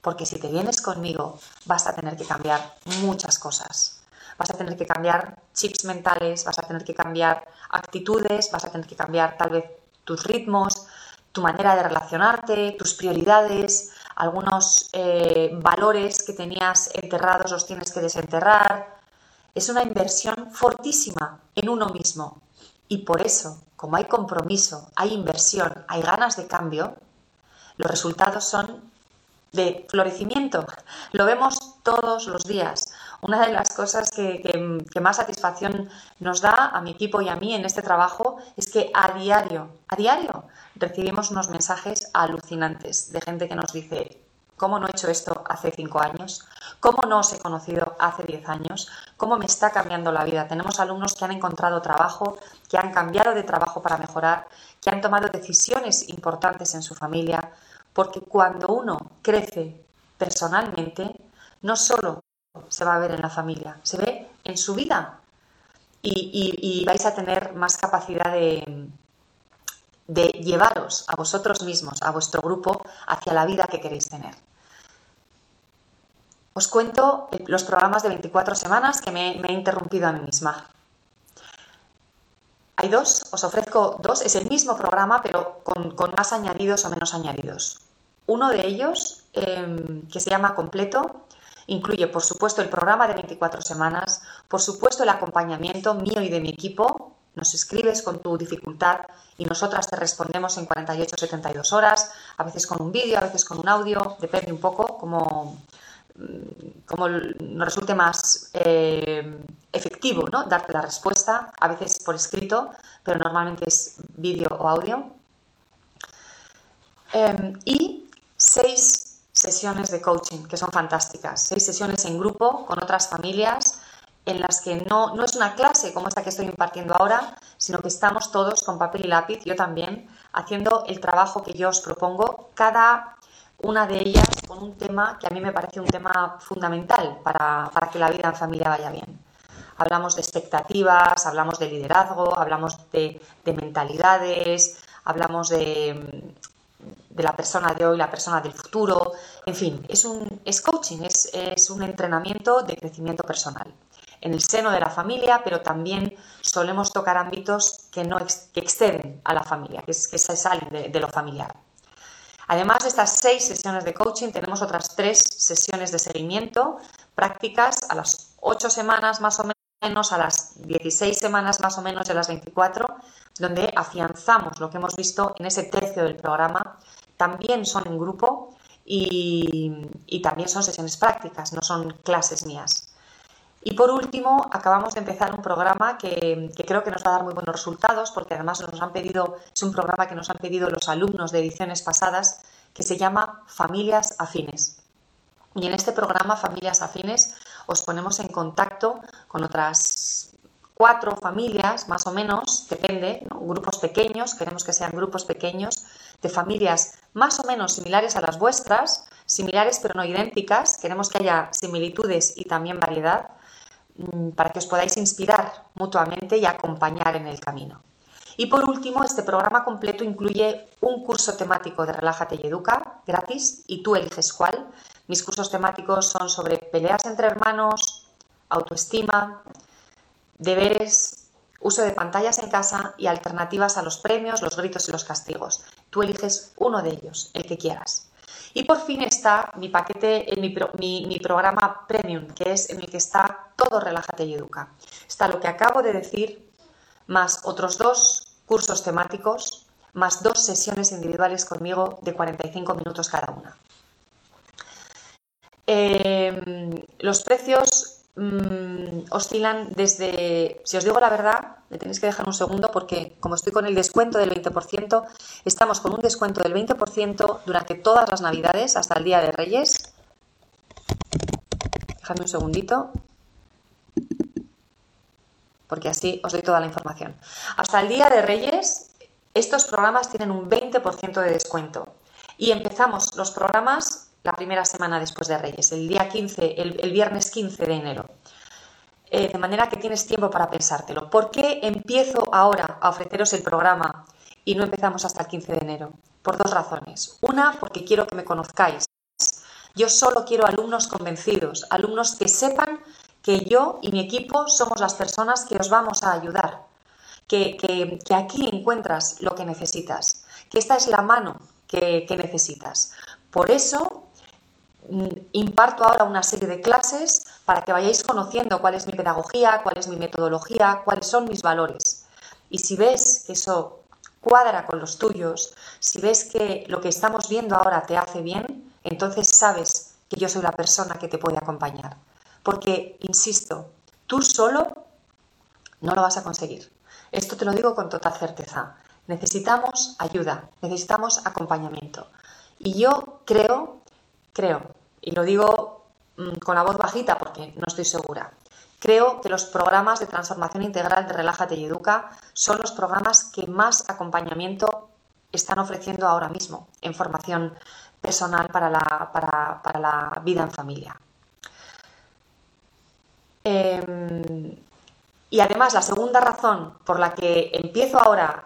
A: Porque si te vienes conmigo, vas a tener que cambiar muchas cosas. Vas a tener que cambiar chips mentales, vas a tener que cambiar actitudes, vas a tener que cambiar tal vez tus ritmos, tu manera de relacionarte, tus prioridades, algunos eh, valores que tenías enterrados los tienes que desenterrar. Es una inversión fortísima en uno mismo. Y por eso como hay compromiso, hay inversión, hay ganas de cambio, los resultados son de florecimiento. Lo vemos todos los días. Una de las cosas que, más satisfacción nos da a mi equipo y a mí en este trabajo es que a diario, a diario, recibimos unos mensajes alucinantes de gente que nos dice, ¿cómo no he hecho esto hace cinco años? ¿Cómo no os he conocido hace diez años? ¿Cómo me está cambiando la vida? Tenemos alumnos que han encontrado trabajo, que han cambiado de trabajo para mejorar, que han tomado decisiones importantes en su familia, porque cuando uno crece personalmente, no solo se va a ver en la familia, se ve en su vida y, vais a tener más capacidad de, de llevaros a vosotros mismos, a vuestro grupo, hacia la vida que queréis tener. Os cuento los programas de 24 semanas que me, he interrumpido a mí misma. Hay dos, os ofrezco dos, es el mismo programa, pero con, más añadidos o menos añadidos. Uno de ellos, em, que se llama Completo, incluye, por supuesto, el programa de 24 semanas, por supuesto, el acompañamiento mío y de mi equipo. Nos escribes con tu dificultad y nosotras te respondemos en 48-72 horas, a veces con un vídeo, a veces con un audio, depende un poco como, como nos resulte más eh, efectivo, ¿no? Darte la respuesta, a veces por escrito, pero normalmente es vídeo o audio. Em, y seis sesiones de coaching, que son fantásticas. Seis sesiones en grupo con otras familias en las que no, no es una clase como esta que estoy impartiendo ahora, sino que estamos todos con papel y lápiz, yo también, haciendo el trabajo que yo os propongo, cada una de ellas con un tema que a mí me parece un tema fundamental para, que la vida en familia vaya bien. Hablamos de expectativas, hablamos de liderazgo, hablamos de, mentalidades, hablamos de, de, la persona de hoy, la persona del futuro, en fin, es, un, es coaching, es, es un entrenamiento de crecimiento personal en el seno de la familia, pero también solemos tocar ámbitos que, no exceden a la familia, que, es, que se salen de, lo familiar. Además de estas seis sesiones de coaching, tenemos otras tres sesiones de seguimiento prácticas a las ocho semanas más o menos, a las 16 semanas más o menos de las 24, donde afianzamos lo que hemos visto en ese tercio del programa. También son en grupo y también son sesiones prácticas, no son clases mías. Y por último, acabamos de empezar un programa que, creo que nos va a dar muy buenos resultados, porque además nos han pedido, es un programa que nos han pedido los alumnos de ediciones pasadas, que se llama Familias Afines. Y en este programa, Familias Afines, os ponemos en contacto con otras cuatro familias, más o menos, depende, grupos pequeños, queremos que sean grupos pequeños, de familias más o menos similares a las vuestras, similares pero no idénticas, queremos que haya similitudes y también variedad, para que os podáis inspirar mutuamente y acompañar en el camino. Y por último, este programa completo incluye un curso temático de Relájate y Educa, gratis, y tú eliges cuál. Mis cursos temáticos son sobre peleas entre hermanos, autoestima, deberes, uso de pantallas en casa y alternativas a los premios, los gritos y los castigos. Tú eliges uno de ellos, el que quieras. Y por fin está mi paquete, mi, mi, programa premium, que es en el que está todo Relájate y Educa. Está lo que acabo de decir, más otros dos cursos temáticos, más dos sesiones individuales conmigo de 45 minutos cada una. Em, los precios Mm, oscilan desde, si os digo la verdad, me tenéis que dejar un segundo porque como estoy con el descuento del 20%, estamos con un descuento del 20% durante todas las navidades hasta el Día de Reyes. Dejadme un segundito porque así os doy toda la información. Hasta el Día de Reyes, estos programas tienen un 20% de descuento. Y empezamos los programas la primera semana después de Reyes, el día 15, el, viernes 15 de enero. Eh, de manera que tienes tiempo para pensártelo. ¿Por qué empiezo ahora a ofreceros el programa y no empezamos hasta el 15 de enero? Por dos razones. Una, porque quiero que me conozcáis. Yo solo quiero alumnos convencidos, alumnos que sepan que yo y mi equipo somos las personas que os vamos a ayudar, que, aquí encuentras lo que necesitas, que esta es la mano que necesitas. Por eso imparto ahora una serie de clases para que vayáis conociendo cuál es mi pedagogía, cuál es mi metodología, cuáles son mis valores. Y si ves que eso cuadra con los tuyos, si ves que lo que estamos viendo ahora te hace bien, entonces sabes que yo soy la persona que te puede acompañar. Porque, insisto, tú solo no lo vas a conseguir. Esto te lo digo con total certeza. Necesitamos ayuda, necesitamos acompañamiento. Y yo creo Creo, y lo digo mm, con la voz bajita porque no estoy segura, creo que los programas de transformación integral de Relájate y Educa son los programas que más acompañamiento están ofreciendo ahora mismo en formación personal para la, vida en familia. Em, y además, la segunda razón por la que empiezo ahora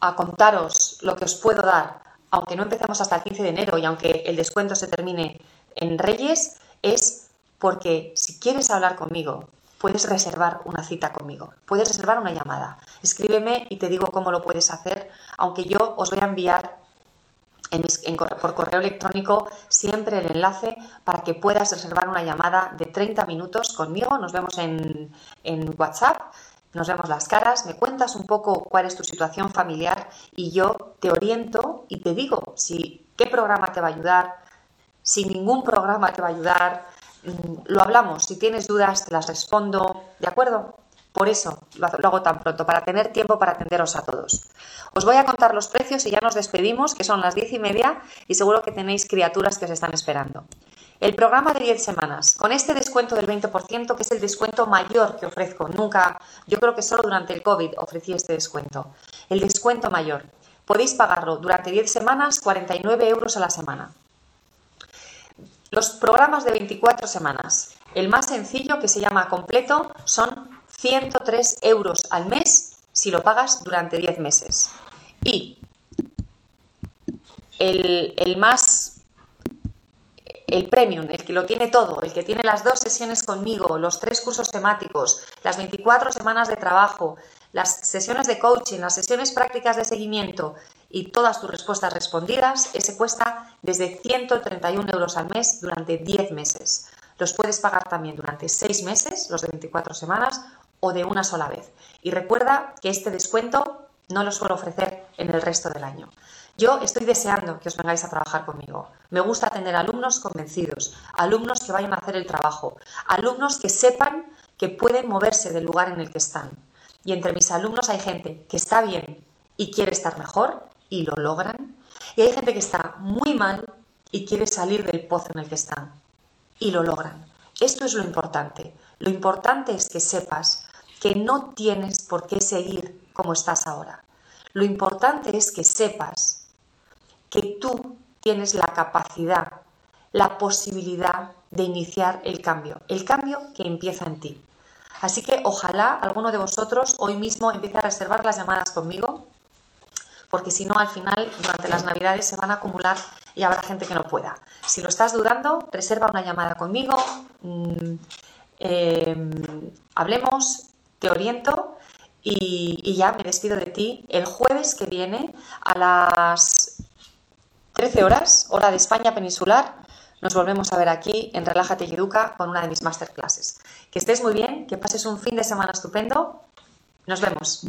A: a contaros lo que os puedo dar aunque no empezamos hasta el 15 de enero y aunque el descuento se termine en Reyes, es porque si quieres hablar conmigo, puedes reservar una cita conmigo, puedes reservar una llamada. Escríbeme y te digo cómo lo puedes hacer, aunque yo os voy a enviar por correo electrónico siempre el enlace para que puedas reservar una llamada de 30 minutos conmigo. Nos vemos en, en WhatsApp nos vemos las caras, me cuentas un poco cuál es tu situación familiar y yo te oriento y te digo si qué programa te va a ayudar, si ningún programa te va a ayudar, mm, lo hablamos, si tienes dudas te las respondo, ¿de acuerdo? Por eso lo hago tan pronto, para tener tiempo para atenderos a todos. Os voy a contar los precios y ya nos despedimos, que son las diez y media, y seguro que tenéis criaturas que os están esperando. El programa de 10 semanas, con este descuento del 20%, que es el descuento mayor que ofrezco. Nunca, yo creo que solo durante el COVID ofrecí este descuento. El descuento mayor. Podéis pagarlo durante 10 semanas, 49 euros a la semana. Los programas de 24 semanas. El más sencillo, que se llama completo, son 103 euros al mes si lo pagas durante 10 meses. Y el, el más el premium, el que lo tiene todo, el que tiene las dos sesiones conmigo, los tres cursos temáticos, las 24 semanas de trabajo, las sesiones de coaching, las sesiones prácticas de seguimiento y todas tus respuestas respondidas, ese cuesta desde 131 euros al mes durante 10 meses. Los puedes pagar también durante 6 meses, los de 24 semanas, o de una sola vez. Y recuerda que este descuento no lo suelo ofrecer en el resto del año. Yo estoy deseando que os vengáis a trabajar conmigo. Me gusta tener alumnos convencidos, alumnos que vayan a hacer el trabajo, alumnos que sepan que pueden moverse del lugar en el que están. Y entre mis alumnos hay gente que está bien y quiere estar mejor y lo logran. Y hay gente que está muy mal y quiere salir del pozo en el que están y lo logran. Esto es lo importante. Lo importante es que sepas que no tienes por qué seguir como estás ahora. Lo importante es que sepas que tú tienes la capacidad, la posibilidad de iniciar el cambio, el cambio que empieza en ti. Así que ojalá alguno de vosotros hoy mismo empiece a reservar las llamadas conmigo, porque si no, al final, durante las navidades se van a acumular y habrá gente que no pueda. Si lo estás dudando, reserva una llamada conmigo, mm, em, hablemos, te oriento y, y ya me despido de ti el jueves que viene a las 13 horas, hora de España peninsular, nos volvemos a ver aquí en Relájate y Educa con una de mis masterclasses. Que estés muy bien, que pases un fin de semana estupendo. Nos vemos.